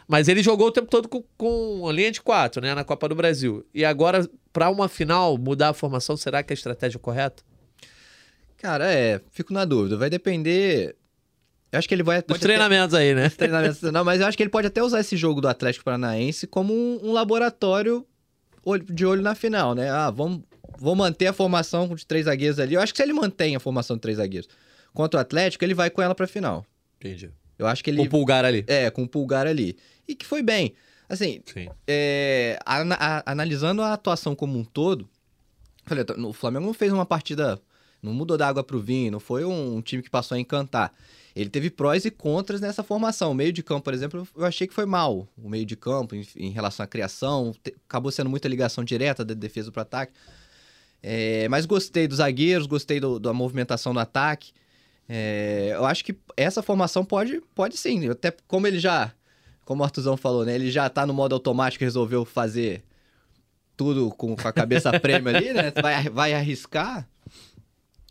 Speaker 1: Mas ele jogou o tempo todo com, com a linha de quatro, né, na Copa do Brasil. E agora, para uma final, mudar a formação, será que é a estratégia correta?
Speaker 2: Cara, é, fico na dúvida. Vai depender. Eu acho que ele vai.
Speaker 1: Dos treinamentos
Speaker 2: até...
Speaker 1: aí, né?
Speaker 2: Treinamentos, não, mas eu acho que ele pode até usar esse jogo do Atlético Paranaense como um, um laboratório de olho na final, né? Ah, vamos, vamos manter a formação de três zagueiros ali. Eu acho que se ele mantém a formação de três zagueiros contra o Atlético, ele vai com ela pra final.
Speaker 1: Entendi.
Speaker 2: Eu acho que ele.
Speaker 1: Com o pulgar ali.
Speaker 2: É, com o pulgar ali. E que foi bem. Assim, é, a, a, analisando a atuação como um todo, falei, o Flamengo não fez uma partida. Não mudou da água pro vinho, não foi um, um time que passou a encantar. Ele teve prós e contras nessa formação. O meio de campo, por exemplo, eu achei que foi mal. O meio de campo, em, em relação à criação, te, acabou sendo muita ligação direta da defesa para ataque. É, mas gostei dos zagueiros, gostei do, da movimentação do ataque. É, eu acho que essa formação pode, pode sim. Até como ele já, como o Artuzão falou, né? Ele já tá no modo automático e resolveu fazer tudo com, com a cabeça prêmio ali, né? Vai, vai arriscar.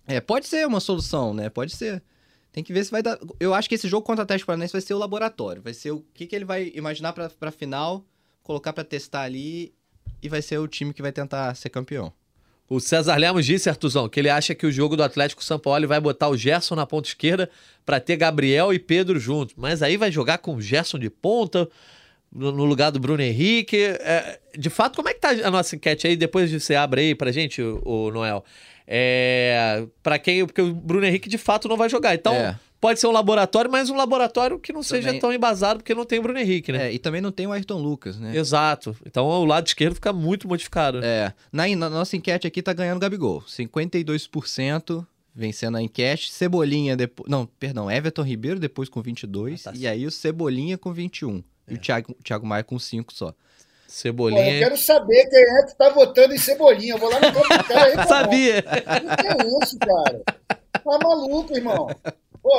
Speaker 2: É, pode ser uma solução, né? Pode ser. Tem que ver se vai dar. Eu acho que esse jogo contra o Atlético Paranaense vai ser o laboratório. Vai ser o que, que ele vai imaginar pra, pra final, colocar para testar ali e vai ser o time que vai tentar ser campeão.
Speaker 1: O César Lemos disse, Artuzão, que ele acha que o jogo do Atlético São Paulo vai botar o Gerson na ponta esquerda para ter Gabriel e Pedro juntos. Mas aí vai jogar com o Gerson de ponta, no lugar do Bruno Henrique. É, de fato, como é que tá a nossa enquete aí? Depois de você abre aí pra gente, o, o Noel. É, para quem. Porque o Bruno Henrique de fato não vai jogar. Então. É pode ser um laboratório, mas um laboratório que não também... seja tão embasado, porque não tem o Bruno Henrique, né?
Speaker 2: É, e também não tem o Ayrton Lucas, né?
Speaker 1: Exato. Então o lado esquerdo fica muito modificado.
Speaker 2: É. Na, na nossa enquete aqui tá ganhando o Gabigol. 52% vencendo a enquete. Cebolinha depois. Não, perdão, Everton Ribeiro depois com 22. Ah, tá e aí o Cebolinha com 21. É. E o Thiago, Thiago Maia com 5 só.
Speaker 1: Cebolinha. Pô,
Speaker 3: eu quero saber quem é que tá votando em Cebolinha. Eu vou lá no comentário aí.
Speaker 1: Sabia!
Speaker 3: O que é isso, cara? Tá maluco, irmão. Pô,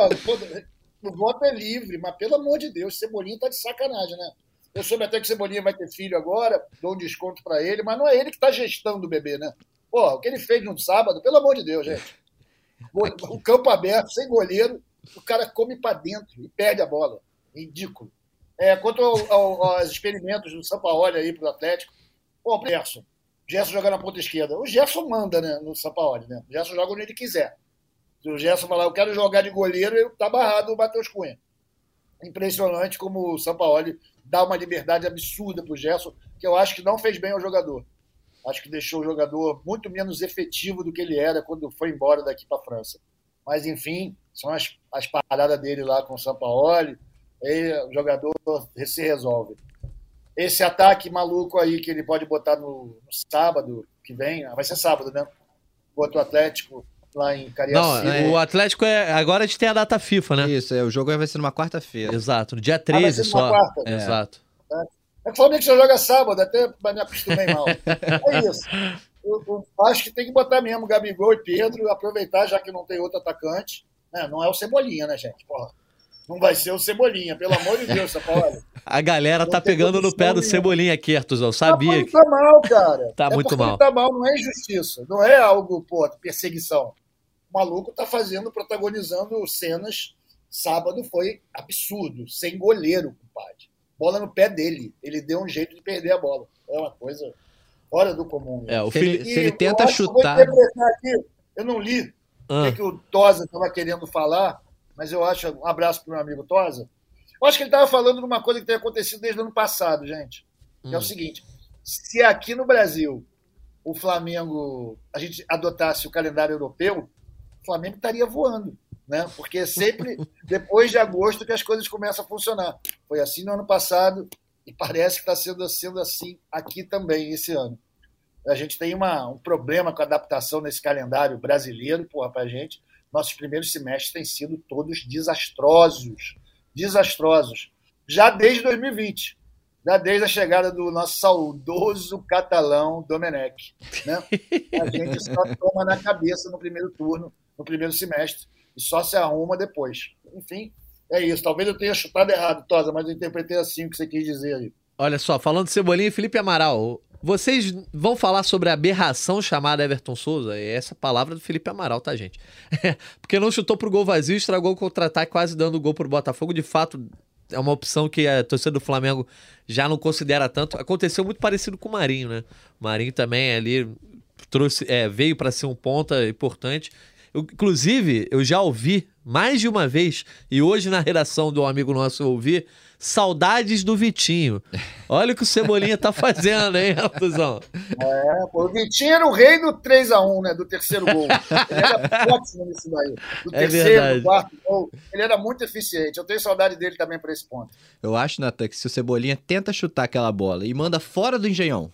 Speaker 3: o voto é livre, mas pelo amor de Deus, Cebolinha tá de sacanagem, né? Eu soube até que Cebolinha vai ter filho agora, dou um desconto para ele, mas não é ele que tá gestando o bebê, né? Pô, o que ele fez no sábado, pelo amor de Deus, gente. O, o campo aberto, sem goleiro, o cara come para dentro e perde a bola. Ridículo. É, quanto ao, ao, aos experimentos do Sampaoli aí pro Atlético, pô, o Gerson. Gerson joga na ponta esquerda. O Gerson manda né, no Sampaoli, né? O Gerson joga onde ele quiser. Se o Gerson falar, eu quero jogar de goleiro, ele tá barrado o Matheus Cunha. Impressionante como o Sampaoli dá uma liberdade absurda pro Gerson, que eu acho que não fez bem ao jogador. Acho que deixou o jogador muito menos efetivo do que ele era quando foi embora daqui para França. Mas, enfim, são as, as paradas dele lá com o Sampaoli. Aí o jogador se resolve. Esse ataque maluco aí que ele pode botar no, no sábado que vem, vai ser sábado, né? Contra o Atlético, lá em Cariacica.
Speaker 1: Não, é... o Atlético é. Agora a gente tem a data FIFA, né?
Speaker 2: Isso, é, o jogo vai ser numa quarta-feira.
Speaker 1: Exato, no dia 13 ah, só. Quarta. É. Exato.
Speaker 3: É. é que o Flamengo só joga sábado, até me acostumei mal. é isso. Eu, eu, acho que tem que botar mesmo Gabigol e Pedro, aproveitar, já que não tem outro atacante. Né? Não é o Cebolinha, né, gente? Porra. Não vai ser o Cebolinha, pelo amor de Deus, Paulo.
Speaker 1: A galera tá pegando no pé do Cebolinha aqui, Arthur, eu sabia.
Speaker 3: Tá, tá mal, cara.
Speaker 1: Tá
Speaker 3: é
Speaker 1: muito mal.
Speaker 3: Tá mal, não é injustiça. Não é algo, pô, perseguição. O maluco tá fazendo, protagonizando cenas. Sábado foi absurdo, sem goleiro, compadre. Bola no pé dele. Ele deu um jeito de perder a bola. É uma coisa fora do comum.
Speaker 1: É, o
Speaker 2: se, ele, se ele tenta chutar.
Speaker 3: Aqui, eu não li ah. o que, é que o Tosa estava querendo falar, mas eu acho. Um abraço para o meu amigo Tosa. Eu acho que ele estava falando de uma coisa que tem acontecido desde o ano passado, gente. Que hum. é o hum. seguinte: se aqui no Brasil o Flamengo, a gente adotasse o calendário europeu, o Flamengo estaria voando, né? Porque é sempre depois de agosto que as coisas começam a funcionar. Foi assim no ano passado e parece que está sendo, sendo assim aqui também esse ano. A gente tem uma, um problema com a adaptação nesse calendário brasileiro, porra, pra gente. Nossos primeiros semestres têm sido todos desastrosos. Desastrosos. Já desde 2020 já desde a chegada do nosso saudoso catalão Domenech. Né? A gente só toma na cabeça no primeiro turno, no primeiro semestre, e só se arruma depois. Enfim, é isso. Talvez eu tenha chutado errado, Tosa, mas eu interpretei assim o que você quis dizer aí.
Speaker 1: Olha só, falando de Cebolinha e Felipe Amaral, vocês vão falar sobre a aberração chamada Everton Souza? É essa palavra do Felipe Amaral, tá, gente? Porque não chutou pro gol vazio, estragou o contra-ataque, quase dando gol pro Botafogo. De fato, é uma opção que a torcida do Flamengo já não considera tanto. Aconteceu muito parecido com o Marinho, né? O Marinho também ali trouxe, é, veio para ser um ponta importante. Eu, inclusive, eu já ouvi mais de uma vez, e hoje na redação do amigo nosso eu ouvi, saudades do Vitinho. Olha o que o Cebolinha tá fazendo, hein, Artuzão?
Speaker 3: É, pô, o Vitinho era o rei do 3x1, né? Do terceiro gol. Ele era ótimo nisso daí. Do
Speaker 1: É
Speaker 3: terceiro,
Speaker 1: verdade.
Speaker 3: do quarto gol. Ele era muito eficiente. Eu tenho saudade dele também para esse ponto.
Speaker 2: Eu acho, Natan, que se o Cebolinha tenta chutar aquela bola e manda fora do engenhão,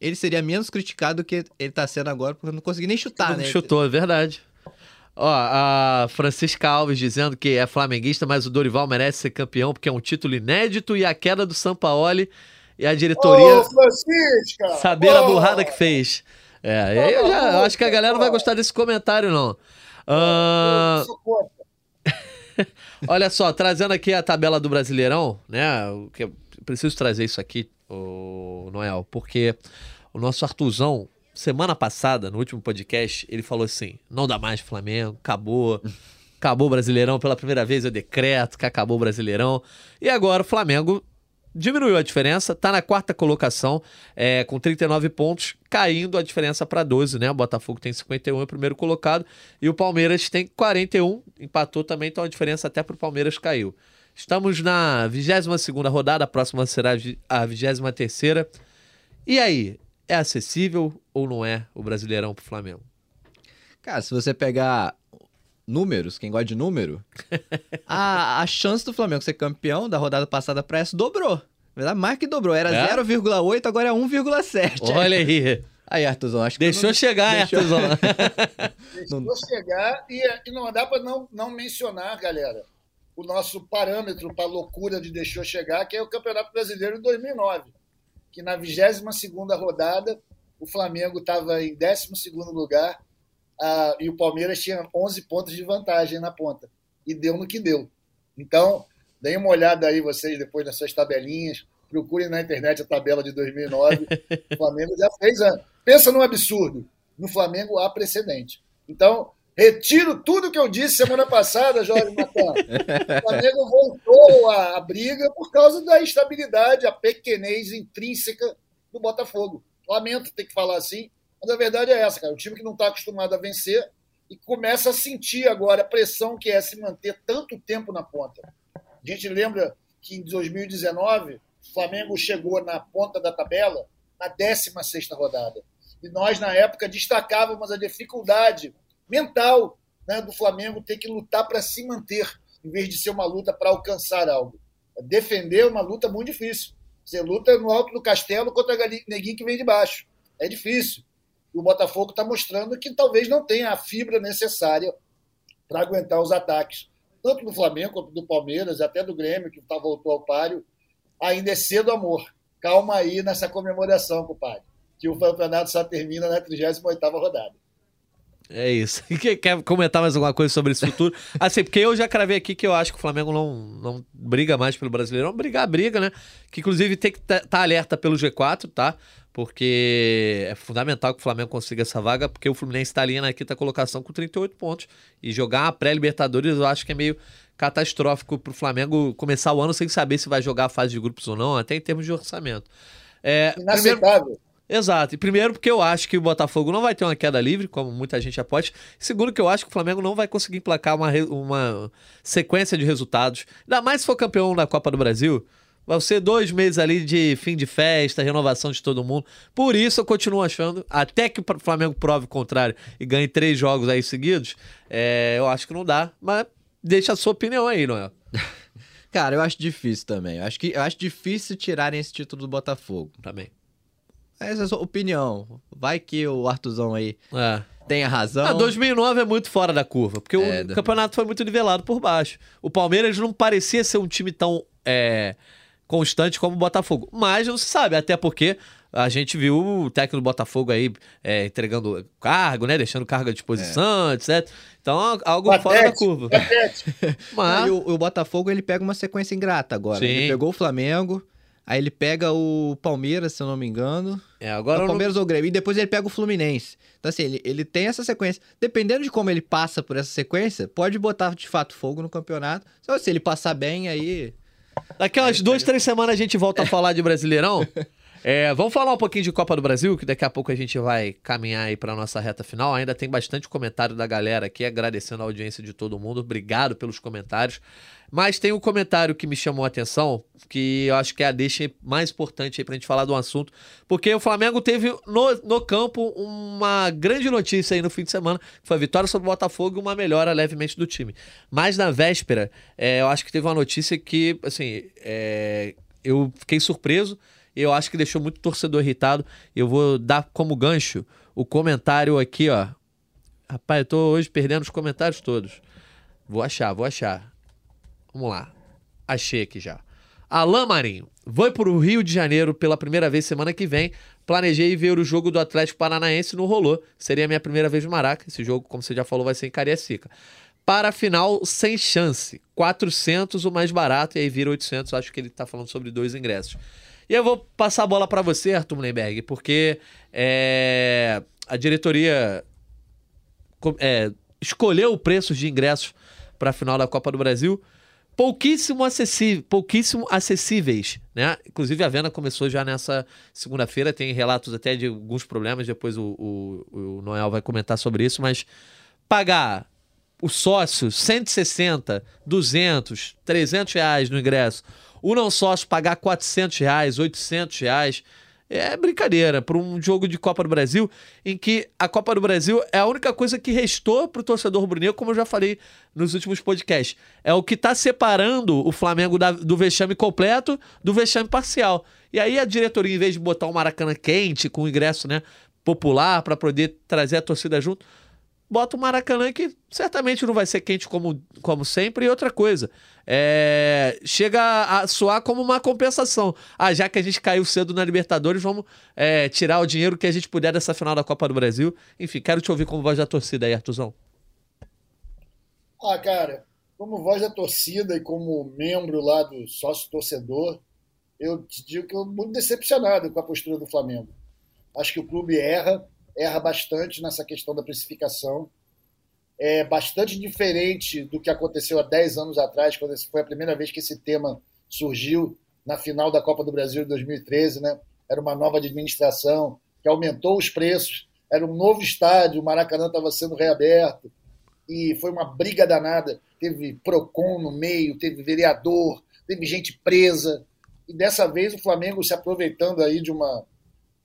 Speaker 2: ele seria menos criticado do que ele tá sendo agora, porque não consegui nem chutar,
Speaker 1: Não
Speaker 2: né?
Speaker 1: chutou, é verdade. Ó, a Francisca Alves dizendo que é flamenguista, mas o Dorival merece ser campeão porque é um título inédito e a queda do Sampaoli e a diretoria
Speaker 3: Ô, Francisca!
Speaker 1: saber a
Speaker 3: Ô!
Speaker 1: burrada que fez. É, e aí eu já eu acho que a galera não vai gostar desse comentário, não. Ah, olha só, trazendo aqui a tabela do Brasileirão, né? eu preciso trazer isso aqui, o Noel, porque o nosso Artuzão, semana passada, no último podcast, ele falou assim: não dá mais Flamengo, acabou. Acabou o Brasileirão pela primeira vez, eu decreto que acabou o Brasileirão. E agora o Flamengo diminuiu a diferença, tá na quarta colocação, é, com 39 pontos, caindo a diferença para 12, né? O Botafogo tem 51, é o primeiro colocado, e o Palmeiras tem 41, empatou também, então a diferença até pro Palmeiras caiu. Estamos na 22 rodada, a próxima será a 23 E aí, é acessível ou não é o Brasileirão pro Flamengo?
Speaker 2: Cara, se você pegar números, quem gosta de número, a, a chance do Flamengo ser campeão da rodada passada pra essa dobrou. Na verdade, mais que dobrou. Era
Speaker 1: É?
Speaker 2: 0,8, agora é 1,7.
Speaker 1: Olha aí,
Speaker 2: Aí, Artuzão, acho que...
Speaker 1: deixou
Speaker 2: não-
Speaker 1: chegar, hein,
Speaker 2: deixou-
Speaker 1: Artuzão?
Speaker 3: Deixou chegar e, e não dá para não, não mencionar, galera, o nosso parâmetro para loucura de deixou chegar, que é o Campeonato Brasileiro de 2009, que na 22ª rodada o Flamengo estava em 12º lugar e o Palmeiras tinha 11 pontos de vantagem na ponta. E deu no que deu. Então, deem uma olhada aí vocês depois nas suas tabelinhas, procurem na internet a tabela de 2009. o Flamengo já fez a... Pensa num absurdo. No Flamengo há precedente. Então, retiro tudo que eu disse semana passada, Jorge Matan. O Flamengo voltou à briga por causa da instabilidade, a pequenez intrínseca do Botafogo. Lamento ter que falar assim, mas a verdade é essa, cara. O time que não está acostumado a vencer e começa a sentir agora a pressão que é se manter tanto tempo na ponta. A gente lembra que em 2019 o Flamengo chegou na ponta da tabela na 16 rodada. E nós, na época, destacávamos a dificuldade mental né, do Flamengo ter que lutar para se manter, em vez de ser uma luta para alcançar algo. Defender é uma luta muito difícil. Você luta no alto do castelo contra neguinho que vem de baixo. É difícil. E o Botafogo está mostrando que talvez não tenha a fibra necessária para aguentar os ataques, tanto do Flamengo quanto do Palmeiras, até do Grêmio, que tá, voltou ao páreo. Ainda é cedo, amor. Calma aí nessa comemoração, compadre. Que o campeonato só termina na 38ª rodada.
Speaker 1: É isso. Quer- comentar mais alguma coisa sobre esse futuro? Assim, porque eu já cravei aqui que eu acho que o Flamengo não, não briga mais pelo Brasileirão. Brigar, briga, né? Que inclusive tem que estar alerta pelo G4, tá? Porque é fundamental que o Flamengo consiga essa vaga, porque o Fluminense está ali na quinta colocação com 38 pontos. E jogar uma pré-Libertadores eu acho que é meio catastrófico pro Flamengo começar o ano sem saber se vai jogar a fase de grupos ou não, até em termos de orçamento. É, primeiro,
Speaker 3: Inaceitável.
Speaker 1: Exato. E primeiro porque eu acho que o Botafogo não vai ter uma queda livre, como muita gente aposta. Segundo que eu acho que o Flamengo não vai conseguir emplacar uma, uma sequência de resultados. Ainda mais se for campeão da Copa do Brasil. Vai ser dois meses ali de fim de festa, renovação de todo mundo. Por isso eu continuo achando, até que o Flamengo prove o contrário e ganhe três jogos aí seguidos, é, eu acho que não dá. Mas deixa a sua opinião aí, Noel.
Speaker 2: Cara, eu acho difícil também. Eu acho, que, eu acho difícil tirarem esse título do Botafogo.
Speaker 1: Também.
Speaker 2: Essa é a sua opinião. Vai que o Artuzão aí
Speaker 1: É.
Speaker 2: tenha razão.
Speaker 1: Ah, 2009 é muito fora da curva, porque
Speaker 2: É,
Speaker 1: o
Speaker 2: do-
Speaker 1: campeonato foi muito nivelado por baixo. O Palmeiras não parecia ser um time tão é, constante como o Botafogo. Mas não se sabe, até porque a gente viu o técnico do Botafogo aí é, entregando cargo, né? Deixando cargo à disposição, etc. Então, algo fora da curva. Mas,
Speaker 2: e o, o Botafogo ele pega uma sequência ingrata agora.
Speaker 1: Sim.
Speaker 2: Ele pegou o Flamengo, aí ele pega o Palmeiras, se eu não me engano.
Speaker 1: é,
Speaker 2: É
Speaker 1: agora
Speaker 2: o
Speaker 1: eu não-
Speaker 2: Palmeiras ou o Grêmio. E depois ele pega o Fluminense. Então, assim, ele, ele tem essa sequência. Dependendo de como ele passa por essa sequência, pode botar de fato fogo no campeonato. Só se ele passar bem, aí.
Speaker 1: Daqui umas duas, três semanas a gente volta a falar de Brasileirão. É, vamos falar um pouquinho de Copa do Brasil, que daqui a pouco a gente vai caminhar aí para nossa reta final. Ainda tem bastante comentário da galera aqui, agradecendo a audiência de todo mundo. Obrigado pelos comentários. Mas tem um comentário que me chamou a atenção, que eu acho que é a deixa mais importante aí pra gente falar do assunto, porque o Flamengo teve no, no campo uma grande notícia aí no fim de semana, que foi a vitória sobre o Botafogo e uma melhora levemente do time. Mas na véspera, é, eu acho que teve uma notícia que, assim, é, eu fiquei surpreso. Eu acho que deixou muito torcedor irritado. Eu vou dar como gancho o comentário aqui, ó. Rapaz, eu tô hoje perdendo os comentários todos. Vou achar, vou achar. Vamos lá. Achei aqui já. Alain Marinho. Vou pro Rio de Janeiro pela primeira vez semana que vem. Planejei ver o jogo do Atlético Paranaense, não rolou. Seria a minha primeira vez no Maraca. Esse jogo, como você já falou, vai ser em Cariacica. Para a final, sem chance. 400 o mais barato, e aí vira 800. Acho que ele tá falando sobre dois ingressos. E eu vou passar a bola para você, Arthur Mullenberg, porque é, a diretoria é, escolheu preços de ingressos para a final da Copa do Brasil pouquíssimo, pouquíssimo acessíveis, né? Inclusive a venda começou já nessa segunda-feira, tem relatos até de alguns problemas, depois o, o, o Noel vai comentar sobre isso, mas pagar o sócio 160, 200, 300 reais no ingresso, o não sócio pagar 400 reais, 800 reais, é brincadeira para um jogo de Copa do Brasil em que a Copa do Brasil é a única coisa que restou para o torcedor rubro-negro, como eu já falei nos últimos podcasts. É o que está separando o Flamengo da- do vexame completo do vexame parcial. E aí a diretoria, em vez de botar um Maracanã quente, com ingresso né, popular, para poder trazer a torcida junto, bota um Maracanã que certamente não vai ser quente como, como sempre. E outra coisa, é, chega a soar como uma compensação. Ah, já que a gente caiu cedo na Libertadores, vamos é, tirar o dinheiro que a gente puder dessa final da Copa do Brasil. Enfim, quero te ouvir como voz da torcida aí, Artuzão.
Speaker 3: Ah, cara, como voz da torcida e como membro lá do sócio torcedor, eu te digo que eu muito decepcionado com a postura do Flamengo. Acho que o clube erra, erra bastante nessa questão da precificação. É bastante diferente do que aconteceu há 10 anos atrás, quando foi a primeira vez que esse tema surgiu na final da Copa do Brasil de 2013, né? Era uma nova administração que aumentou os preços, era um novo estádio, o Maracanã estava sendo reaberto e foi uma briga danada. Teve PROCON no meio, teve vereador, teve gente presa. E dessa vez o Flamengo se aproveitando aí de uma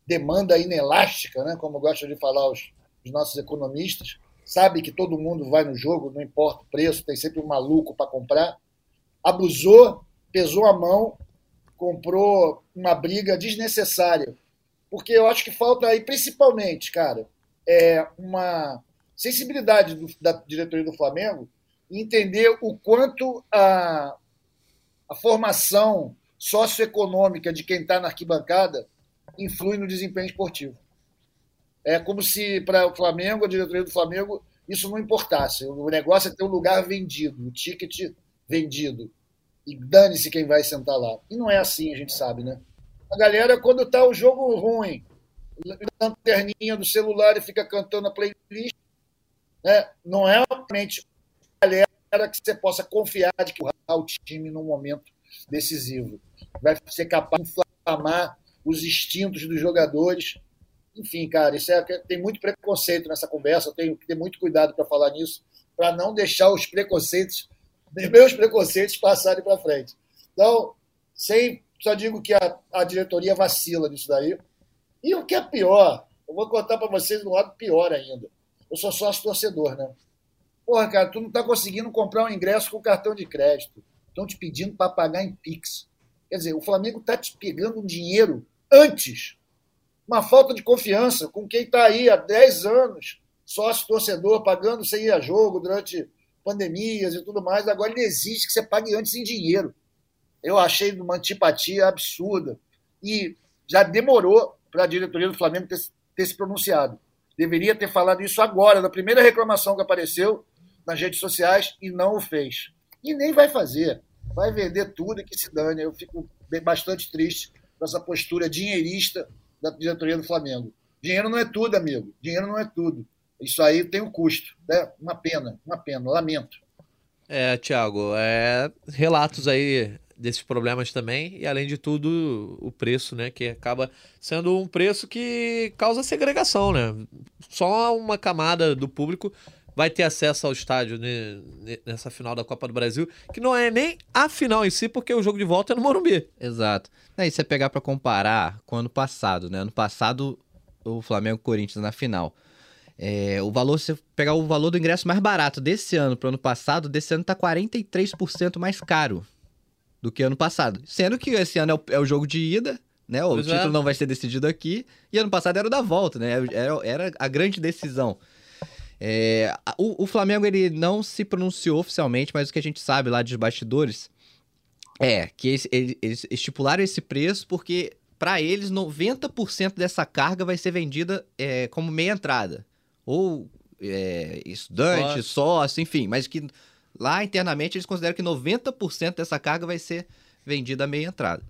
Speaker 3: demanda inelástica, né, como gostam de falar os, os nossos economistas, sabe que todo mundo vai no jogo, não importa o preço, tem sempre um maluco para comprar. Abusou, pesou a mão, comprou uma briga desnecessária. Porque eu acho que falta aí, principalmente, cara, é uma sensibilidade do, da diretoria do Flamengo entender o quanto a, a formação socioeconômica de quem está na arquibancada influi no desempenho esportivo. É como se para o Flamengo, a diretoria do Flamengo, isso não importasse. O negócio é ter um lugar vendido, o ticket vendido. E dane-se quem vai sentar lá. E não é assim, a gente sabe, né? A galera, quando está o jogo ruim, lanterninha do celular e fica cantando a playlist, né? não é realmente a galera que você possa confiar de que o time num momento decisivo. Vai ser capaz de inflamar os instintos dos jogadores. Enfim, cara, isso é, tem muito preconceito nessa conversa, eu tenho que ter muito cuidado para falar nisso, para não deixar os preconceitos, meus preconceitos passarem para frente. Então, sem só digo que a, a diretoria vacila nisso daí. E o que é pior, eu vou contar para vocês um lado pior ainda. Eu sou sócio torcedor, né? Porra, cara, tu não tá conseguindo comprar um ingresso com cartão de crédito. Estão te pedindo para pagar em Pix. Quer dizer, o Flamengo tá te pegando um dinheiro antes. Uma falta de confiança com quem está aí há 10 anos, sócio torcedor, pagando sem ir a jogo durante pandemias e tudo mais. Agora ele exige que você pague antes em dinheiro. Eu achei uma antipatia absurda. E já demorou para a diretoria do Flamengo ter, ter se pronunciado. Deveria ter falado isso agora, na primeira reclamação que apareceu nas redes sociais, e não o fez. E nem vai fazer. Vai vender tudo e que se dane. Eu fico bastante triste com essa postura dinheirista da diretoria do Flamengo. Dinheiro não é tudo, amigo. Dinheiro não é tudo. Isso aí tem um custo. Né? Uma pena, uma pena. Lamento.
Speaker 1: É, Thiago, é, relatos aí desses problemas também, e além de tudo, o preço, né? Que acaba sendo um preço que causa segregação, né? Só uma camada do público vai ter acesso ao estádio nessa final da Copa do Brasil, que não é nem a final em si, porque o jogo de volta é no Morumbi.
Speaker 2: Exato. Aí você pegar para comparar com o ano passado, né? Ano passado, o Flamengo Corinthians na final. É, o valor, se pegar o valor do ingresso mais barato desse ano para o ano passado, desse ano tá 43% mais caro do que ano passado. Sendo que esse ano é o, é o jogo de ida, né? O pois título é. não vai ser decidido aqui. E ano passado era o da volta, né? Era, era a grande decisão. É, o, o, Flamengo ele não se pronunciou oficialmente, mas o que a gente sabe lá de bastidores é que eles, eles estipularam esse preço porque para eles 90% dessa carga vai ser vendida é, como meia entrada. Ou é, estudante, sócio. sócio, enfim, mas que Lá internamente eles consideram que 90% dessa carga vai ser vendida à meia entrada.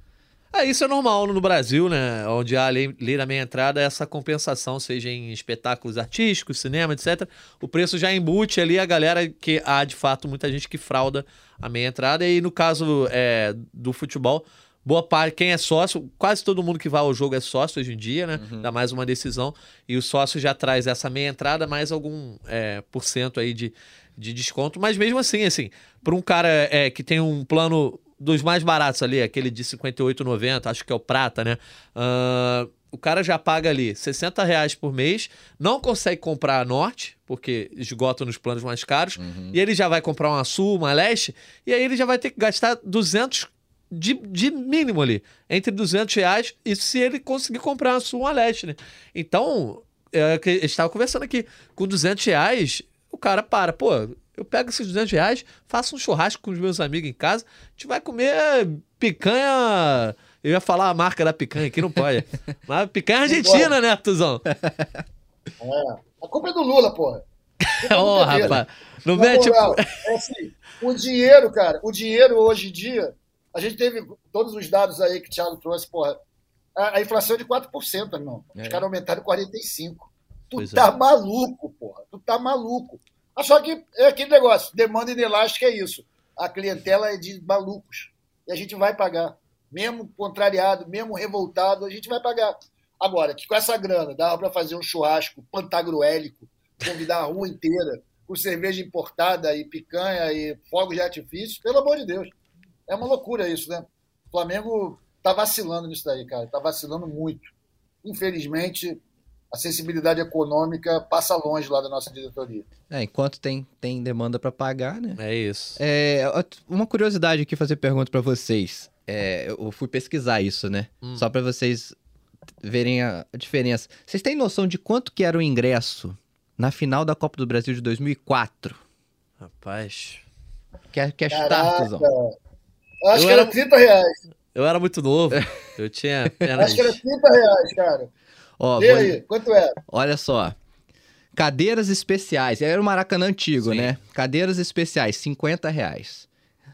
Speaker 1: É, isso é normal no Brasil, né? Onde há lei, lei da meia entrada, essa compensação, seja em espetáculos artísticos, cinema, etc. O preço já embute ali a galera que há, de fato, muita gente que frauda a meia entrada. E no caso é, do futebol, boa parte, quem é sócio, quase todo mundo que vai ao jogo é sócio hoje em dia, né? Uhum. Dá mais uma decisão. E o sócio já traz essa meia entrada, mais algum é, por cento aí de, de desconto, mas mesmo assim, assim, para um cara é, que tem um plano dos mais baratos ali, aquele de 58,90, acho que é o prata, né? Uh, o cara já paga ali 60 reais por mês, não consegue comprar a Norte, porque esgota nos planos mais caros, uhum. e ele já vai comprar uma Sul, uma Leste, e aí ele já vai ter que gastar 200 de, de mínimo ali, entre 200 reais, e se ele conseguir comprar uma Sul, uma Leste, né? Então, é, gente estava conversando aqui, com 200 reais, o cara para, pô, eu pego esses 200 reais, faço um churrasco com os meus amigos em casa, a gente vai comer picanha. Eu ia falar a marca da picanha aqui, não pode. Mas picanha argentina, né, Tuzão?
Speaker 3: É. A culpa é do Lula, porra.
Speaker 1: Ô, oh, rapaz. Não mete.
Speaker 3: É assim, o dinheiro, cara, o dinheiro hoje em dia, a gente teve todos os dados aí que o Thiago trouxe, porra. A, a inflação é de 4%, irmão. Os é. caras aumentaram 45%. Tu pois tá é. maluco, porra. Tu tá maluco. Só que é aquele negócio, demanda inelástica é isso. A clientela é de malucos. E a gente vai pagar. Mesmo contrariado, mesmo revoltado, a gente vai pagar. Agora, que com essa grana dava para fazer um churrasco pantagruélico, convidar a rua inteira, com cerveja importada e picanha e fogos de artifício, pelo amor de Deus. É uma loucura isso, né? O Flamengo tá vacilando nisso daí, cara. Tá vacilando muito. Infelizmente, a sensibilidade econômica passa longe lá da nossa diretoria.
Speaker 2: É, enquanto tem, tem demanda para pagar, né?
Speaker 1: É isso.
Speaker 2: É, uma curiosidade aqui, fazer pergunta para vocês. É, eu fui pesquisar isso, né? Hum. Só para vocês verem a, diferença. Vocês têm noção de quanto que era o ingresso na final da Copa do Brasil de 2004?
Speaker 1: Rapaz...
Speaker 2: Quer, quer chutar, Tuzão?
Speaker 3: Acho eu que era, era 30 reais.
Speaker 1: Eu era muito novo. Eu tinha
Speaker 3: apenas... Acho que era 30 reais, cara.
Speaker 2: Ó,
Speaker 3: e vou... aí, quanto é?
Speaker 2: Olha só. Cadeiras especiais. Era o Maracanã antigo, Sim. né? Cadeiras especiais, 50 reais.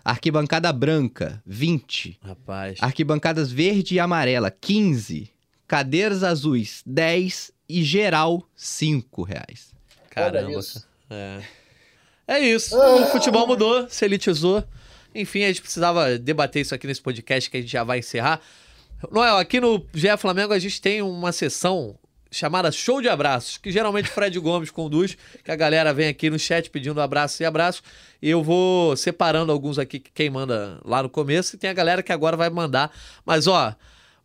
Speaker 2: Arquibancada branca, 20.
Speaker 1: Rapaz.
Speaker 2: Arquibancadas verde e amarela, 15. Cadeiras azuis, 10. E geral, 5 reais.
Speaker 1: Caramba. Isso. É. é isso. Ah. O futebol mudou, se elitizou. Enfim, a gente precisava debater isso aqui nesse podcast que a gente já vai encerrar. Noel, aqui no GE Flamengo a gente tem uma sessão chamada Show de Abraços, que geralmente Fred Gomes conduz, que a galera vem aqui no chat pedindo abraço e abraço. E eu vou separando alguns aqui, quem manda lá no começo, e tem a galera que agora vai mandar. Mas, ó,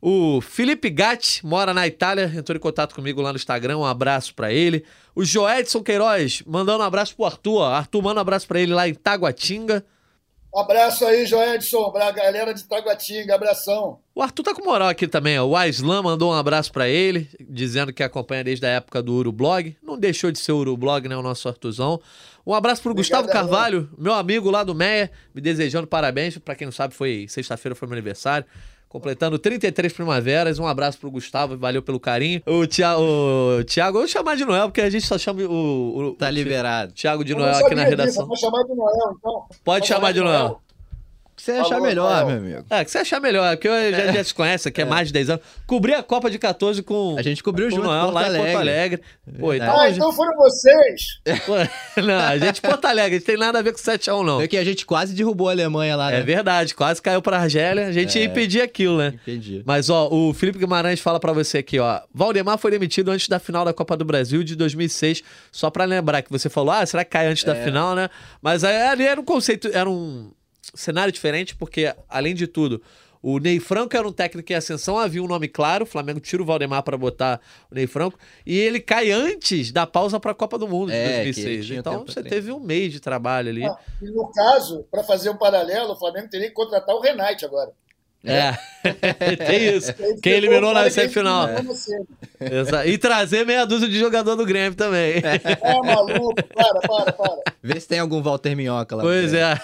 Speaker 1: o Felipe Gatti mora na Itália, entrou em contato comigo lá no Instagram, um abraço para ele. O Joedson Queiroz mandando um abraço pro Arthur. Arthur manda um abraço para ele lá em Taguatinga.
Speaker 3: Abraço aí, Joedson, pra galera de Taguatinga, abração.
Speaker 1: O Arthur tá com moral aqui também, ó. O Aislan mandou um abraço para ele, dizendo que acompanha desde a época do Urublog. Não deixou de ser o Urublog, né, o nosso Artuzão. Um abraço pro
Speaker 3: Obrigado,
Speaker 1: Gustavo Carvalho, meu amigo lá do Meia, me desejando parabéns. Para quem não sabe, foi sexta-feira, foi meu aniversário. Completando 33 primaveras. Um abraço pro Gustavo, valeu pelo carinho. O Thiago, o Thiago eu vou chamar de Noel, porque a gente só chama o, o,
Speaker 2: Tá
Speaker 1: o
Speaker 2: liberado.
Speaker 1: Thiago de Noel
Speaker 3: não
Speaker 1: aqui na
Speaker 3: disso,
Speaker 1: redação.
Speaker 3: Pode chamar de Noel, então.
Speaker 1: Pode chamar de Noel.
Speaker 2: O que você achar
Speaker 3: Falou,
Speaker 2: melhor, meu amigo.
Speaker 1: É, que você achar melhor, porque eu já, já se conhece aqui há mais de 10 anos. Cobri a Copa de 14 com.
Speaker 2: A gente cobriu
Speaker 1: com
Speaker 2: junto,
Speaker 1: Noel, lá em Porto
Speaker 2: Alegre.
Speaker 1: Pô, então,
Speaker 3: Ah,
Speaker 1: a gente-
Speaker 3: então foram vocês.
Speaker 1: Pô, não, a gente Porto Alegre, a gente tem nada a ver com 7x1, não.
Speaker 2: É que a gente quase derrubou a Alemanha lá, né?
Speaker 1: É verdade, quase caiu pra Argélia. A gente ia impedir aquilo, né?
Speaker 2: Entendi.
Speaker 1: Mas, ó, o Felipe Guimarães fala pra você aqui, ó. Valdemar foi demitido antes da final da Copa do Brasil de 2006. Só pra lembrar que você falou, ah, será que cai antes da final, né? Mas aí, ali era um conceito, era um cenário diferente, porque, além de tudo, o Ney Franco era um técnico em ascensão, havia um nome claro, o Flamengo tira o Valdemar pra botar o Ney Franco, e ele cai antes da pausa pra Copa do Mundo de
Speaker 2: É, que ele
Speaker 1: 2006.
Speaker 2: tinha
Speaker 1: Então, você
Speaker 2: treinar.
Speaker 1: teve um mês de trabalho ali.
Speaker 3: Ah, E no caso, para fazer um paralelo, o Flamengo teria que contratar o Renate agora.
Speaker 1: É, tem isso. Quem
Speaker 3: pegou
Speaker 1: eliminou na semifinal. Exa- E trazer meia dúzia de jogador do Grêmio também.
Speaker 3: É maluco, para, para, para.
Speaker 2: Vê se tem algum Walter Minhoca lá.
Speaker 1: Pois é.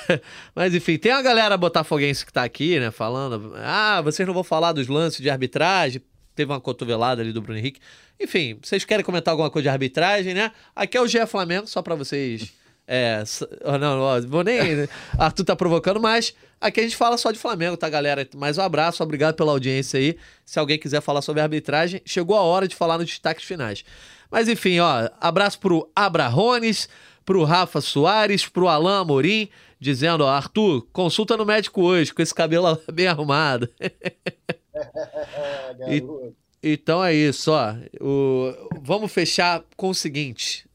Speaker 1: Mas enfim, tem uma galera botafoguense que tá aqui, né, falando. Ah, vocês não vão falar dos lances de arbitragem. Teve uma cotovelada ali do Bruno Henrique. Enfim, vocês querem comentar alguma coisa de arbitragem, né? Aqui é o GE Flamengo, só pra vocês. É, não, vou nem. Arthur tá provocando, mas aqui a gente fala só de Flamengo, tá, galera? Mais um abraço, obrigado pela audiência aí. Se alguém quiser falar sobre arbitragem, chegou a hora de falar nos destaques finais. Mas enfim, ó, abraço pro Abrahones, pro Rafa Soares, pro Alain Amorim, dizendo, ó, Arthur, consulta no médico hoje, com esse cabelo bem arrumado.
Speaker 3: Garoto.
Speaker 1: Então é isso, ó. O- Vamos fechar com o seguinte.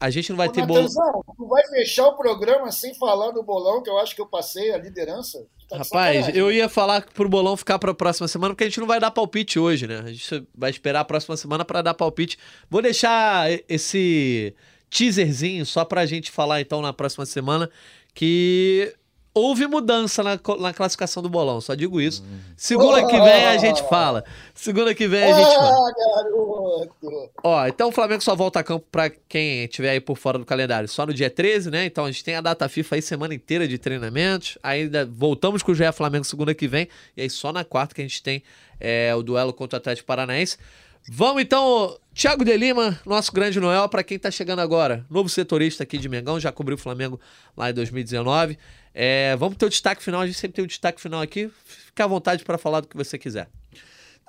Speaker 1: A gente não vai
Speaker 3: Ô,
Speaker 1: ter.
Speaker 3: Natanzão, tu vai fechar o programa sem falar do bolão, que eu acho que eu passei a liderança? Tá
Speaker 1: Rapaz, eu ia falar pro bolão ficar pra próxima semana, porque a gente não vai dar palpite hoje, né? A gente vai esperar a próxima semana pra dar palpite. Vou deixar esse teaserzinho só pra gente falar então na próxima semana que houve mudança na, na classificação do bolão, só digo isso. Segunda que vem a gente fala. Segunda que vem a gente fala.
Speaker 3: Ah, garoto!
Speaker 1: Ó, então o Flamengo só volta a campo pra quem estiver aí por fora do calendário. Só no dia 13, né? Então a gente tem a data FIFA aí, semana inteira de treinamentos. Ainda voltamos com o GE Flamengo segunda que vem. E aí só na quarta que a gente tem é, o duelo contra o Atlético Paranaense. Vamos então, Thiago de Lima, nosso grande Noel, pra quem tá chegando agora. Novo setorista aqui de Mengão, já cobriu o Flamengo lá em 2019. É, vamos ter o destaque final, a gente sempre tem o destaque final aqui. Fica à vontade pra falar do que você quiser.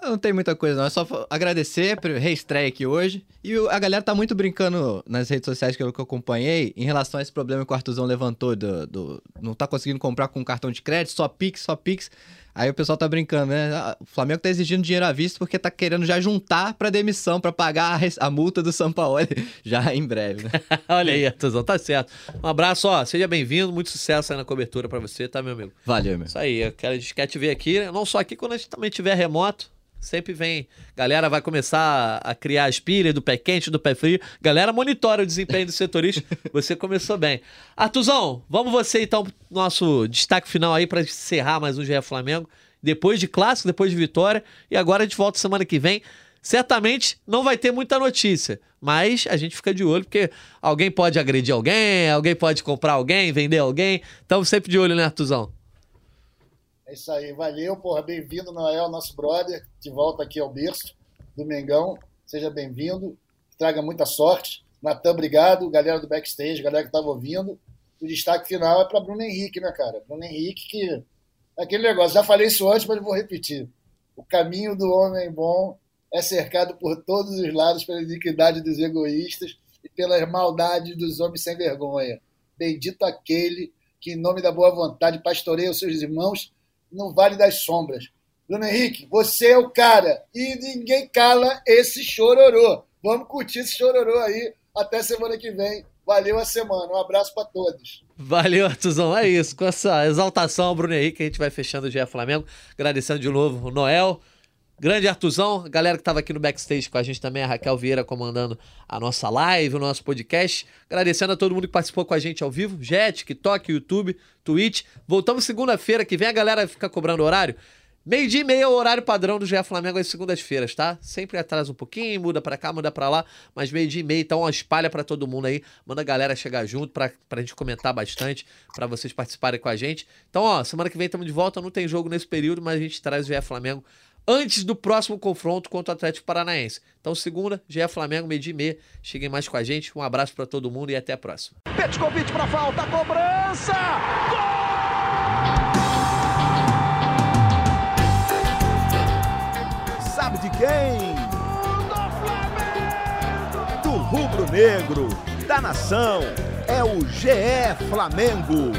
Speaker 2: Não tem muita coisa, não. É só agradecer reestreia aqui hoje. E a galera tá muito brincando nas redes sociais que eu, que eu acompanhei em relação a esse problema que o Artuzão levantou do, do- não tá conseguindo comprar com cartão de crédito, só Pix, só Pix. Aí o pessoal tá brincando, né? Ah, O Flamengo tá exigindo dinheiro à vista porque tá querendo já juntar pra demissão, pra pagar a, a multa do Sampaoli já em breve, né?
Speaker 1: Olha aí, Artuzão, tá certo. Um abraço, ó, seja bem-vindo, muito sucesso aí na cobertura pra você, tá, meu amigo?
Speaker 2: Valeu, meu.
Speaker 1: Isso aí, eu quero- a gente quer te ver aqui, né? não só aqui, quando a gente também tiver remoto, sempre vem, galera vai começar a criar as pilhas do pé quente, do pé frio, galera monitora o desempenho do setorista, você começou bem. Artuzão, vamos você então, pro nosso destaque final aí pra encerrar mais um GE Flamengo, depois de clássico, depois de vitória, e agora a gente volta semana que vem, certamente não vai ter muita notícia, mas a gente fica de olho, porque alguém pode agredir alguém, alguém pode comprar alguém, vender alguém, então sempre de olho, né, Artuzão?
Speaker 3: É isso aí, valeu, porra. Bem-vindo, Noel, nosso brother, de volta aqui ao berço do Mengão. Seja bem-vindo, traga muita sorte. Natan, obrigado. Galera do backstage, galera que estava ouvindo. O destaque final é para Bruno Henrique, né, cara? Bruno Henrique, que. é Aquele negócio, já falei isso antes, mas vou repetir. O caminho do homem bom é cercado por todos os lados pela iniquidade dos egoístas e pelas maldades dos homens sem vergonha. Bendito aquele que, em nome da boa vontade, pastoreia os seus irmãos no vale das sombras. Bruno Henrique, você é o cara. E ninguém cala esse chororô. Vamos curtir esse chororô aí. Até semana que vem. Valeu a semana. Um abraço para todos.
Speaker 1: Valeu, Artuzão. É isso. Com essa exaltação Bruno Henrique, a gente vai fechando o GE Flamengo. Agradecendo de novo o Noel. Grande Artuzão, galera que estava aqui no backstage com a gente também, a Raquel Vieira comandando a nossa live, o nosso podcast. Agradecendo a todo mundo que participou com a gente ao vivo, Jet, TikTok, YouTube, Twitch. Voltamos segunda-feira, que vem a galera ficar cobrando horário. Meio-dia e meia é o horário padrão do GE Flamengo às segundas-feiras, tá? Sempre atrasa um pouquinho, muda para cá, muda para lá, mas meio-dia e meia, então espalha para todo mundo aí, manda a galera chegar junto pra, pra gente comentar bastante, para vocês participarem com a gente. Então, ó, semana que vem estamos de volta, não tem jogo nesse período, mas a gente traz o GE Flamengo antes do próximo confronto contra o Atlético Paranaense. Então, segunda, GE Flamengo, meio-dia e meia. Cheguem mais com a gente. Um abraço para todo mundo e até a próxima.
Speaker 4: Petkovic para falta, cobrança! Gol! Sabe de quem? Do! Do rubro-negro, da nação. É o GE Flamengo.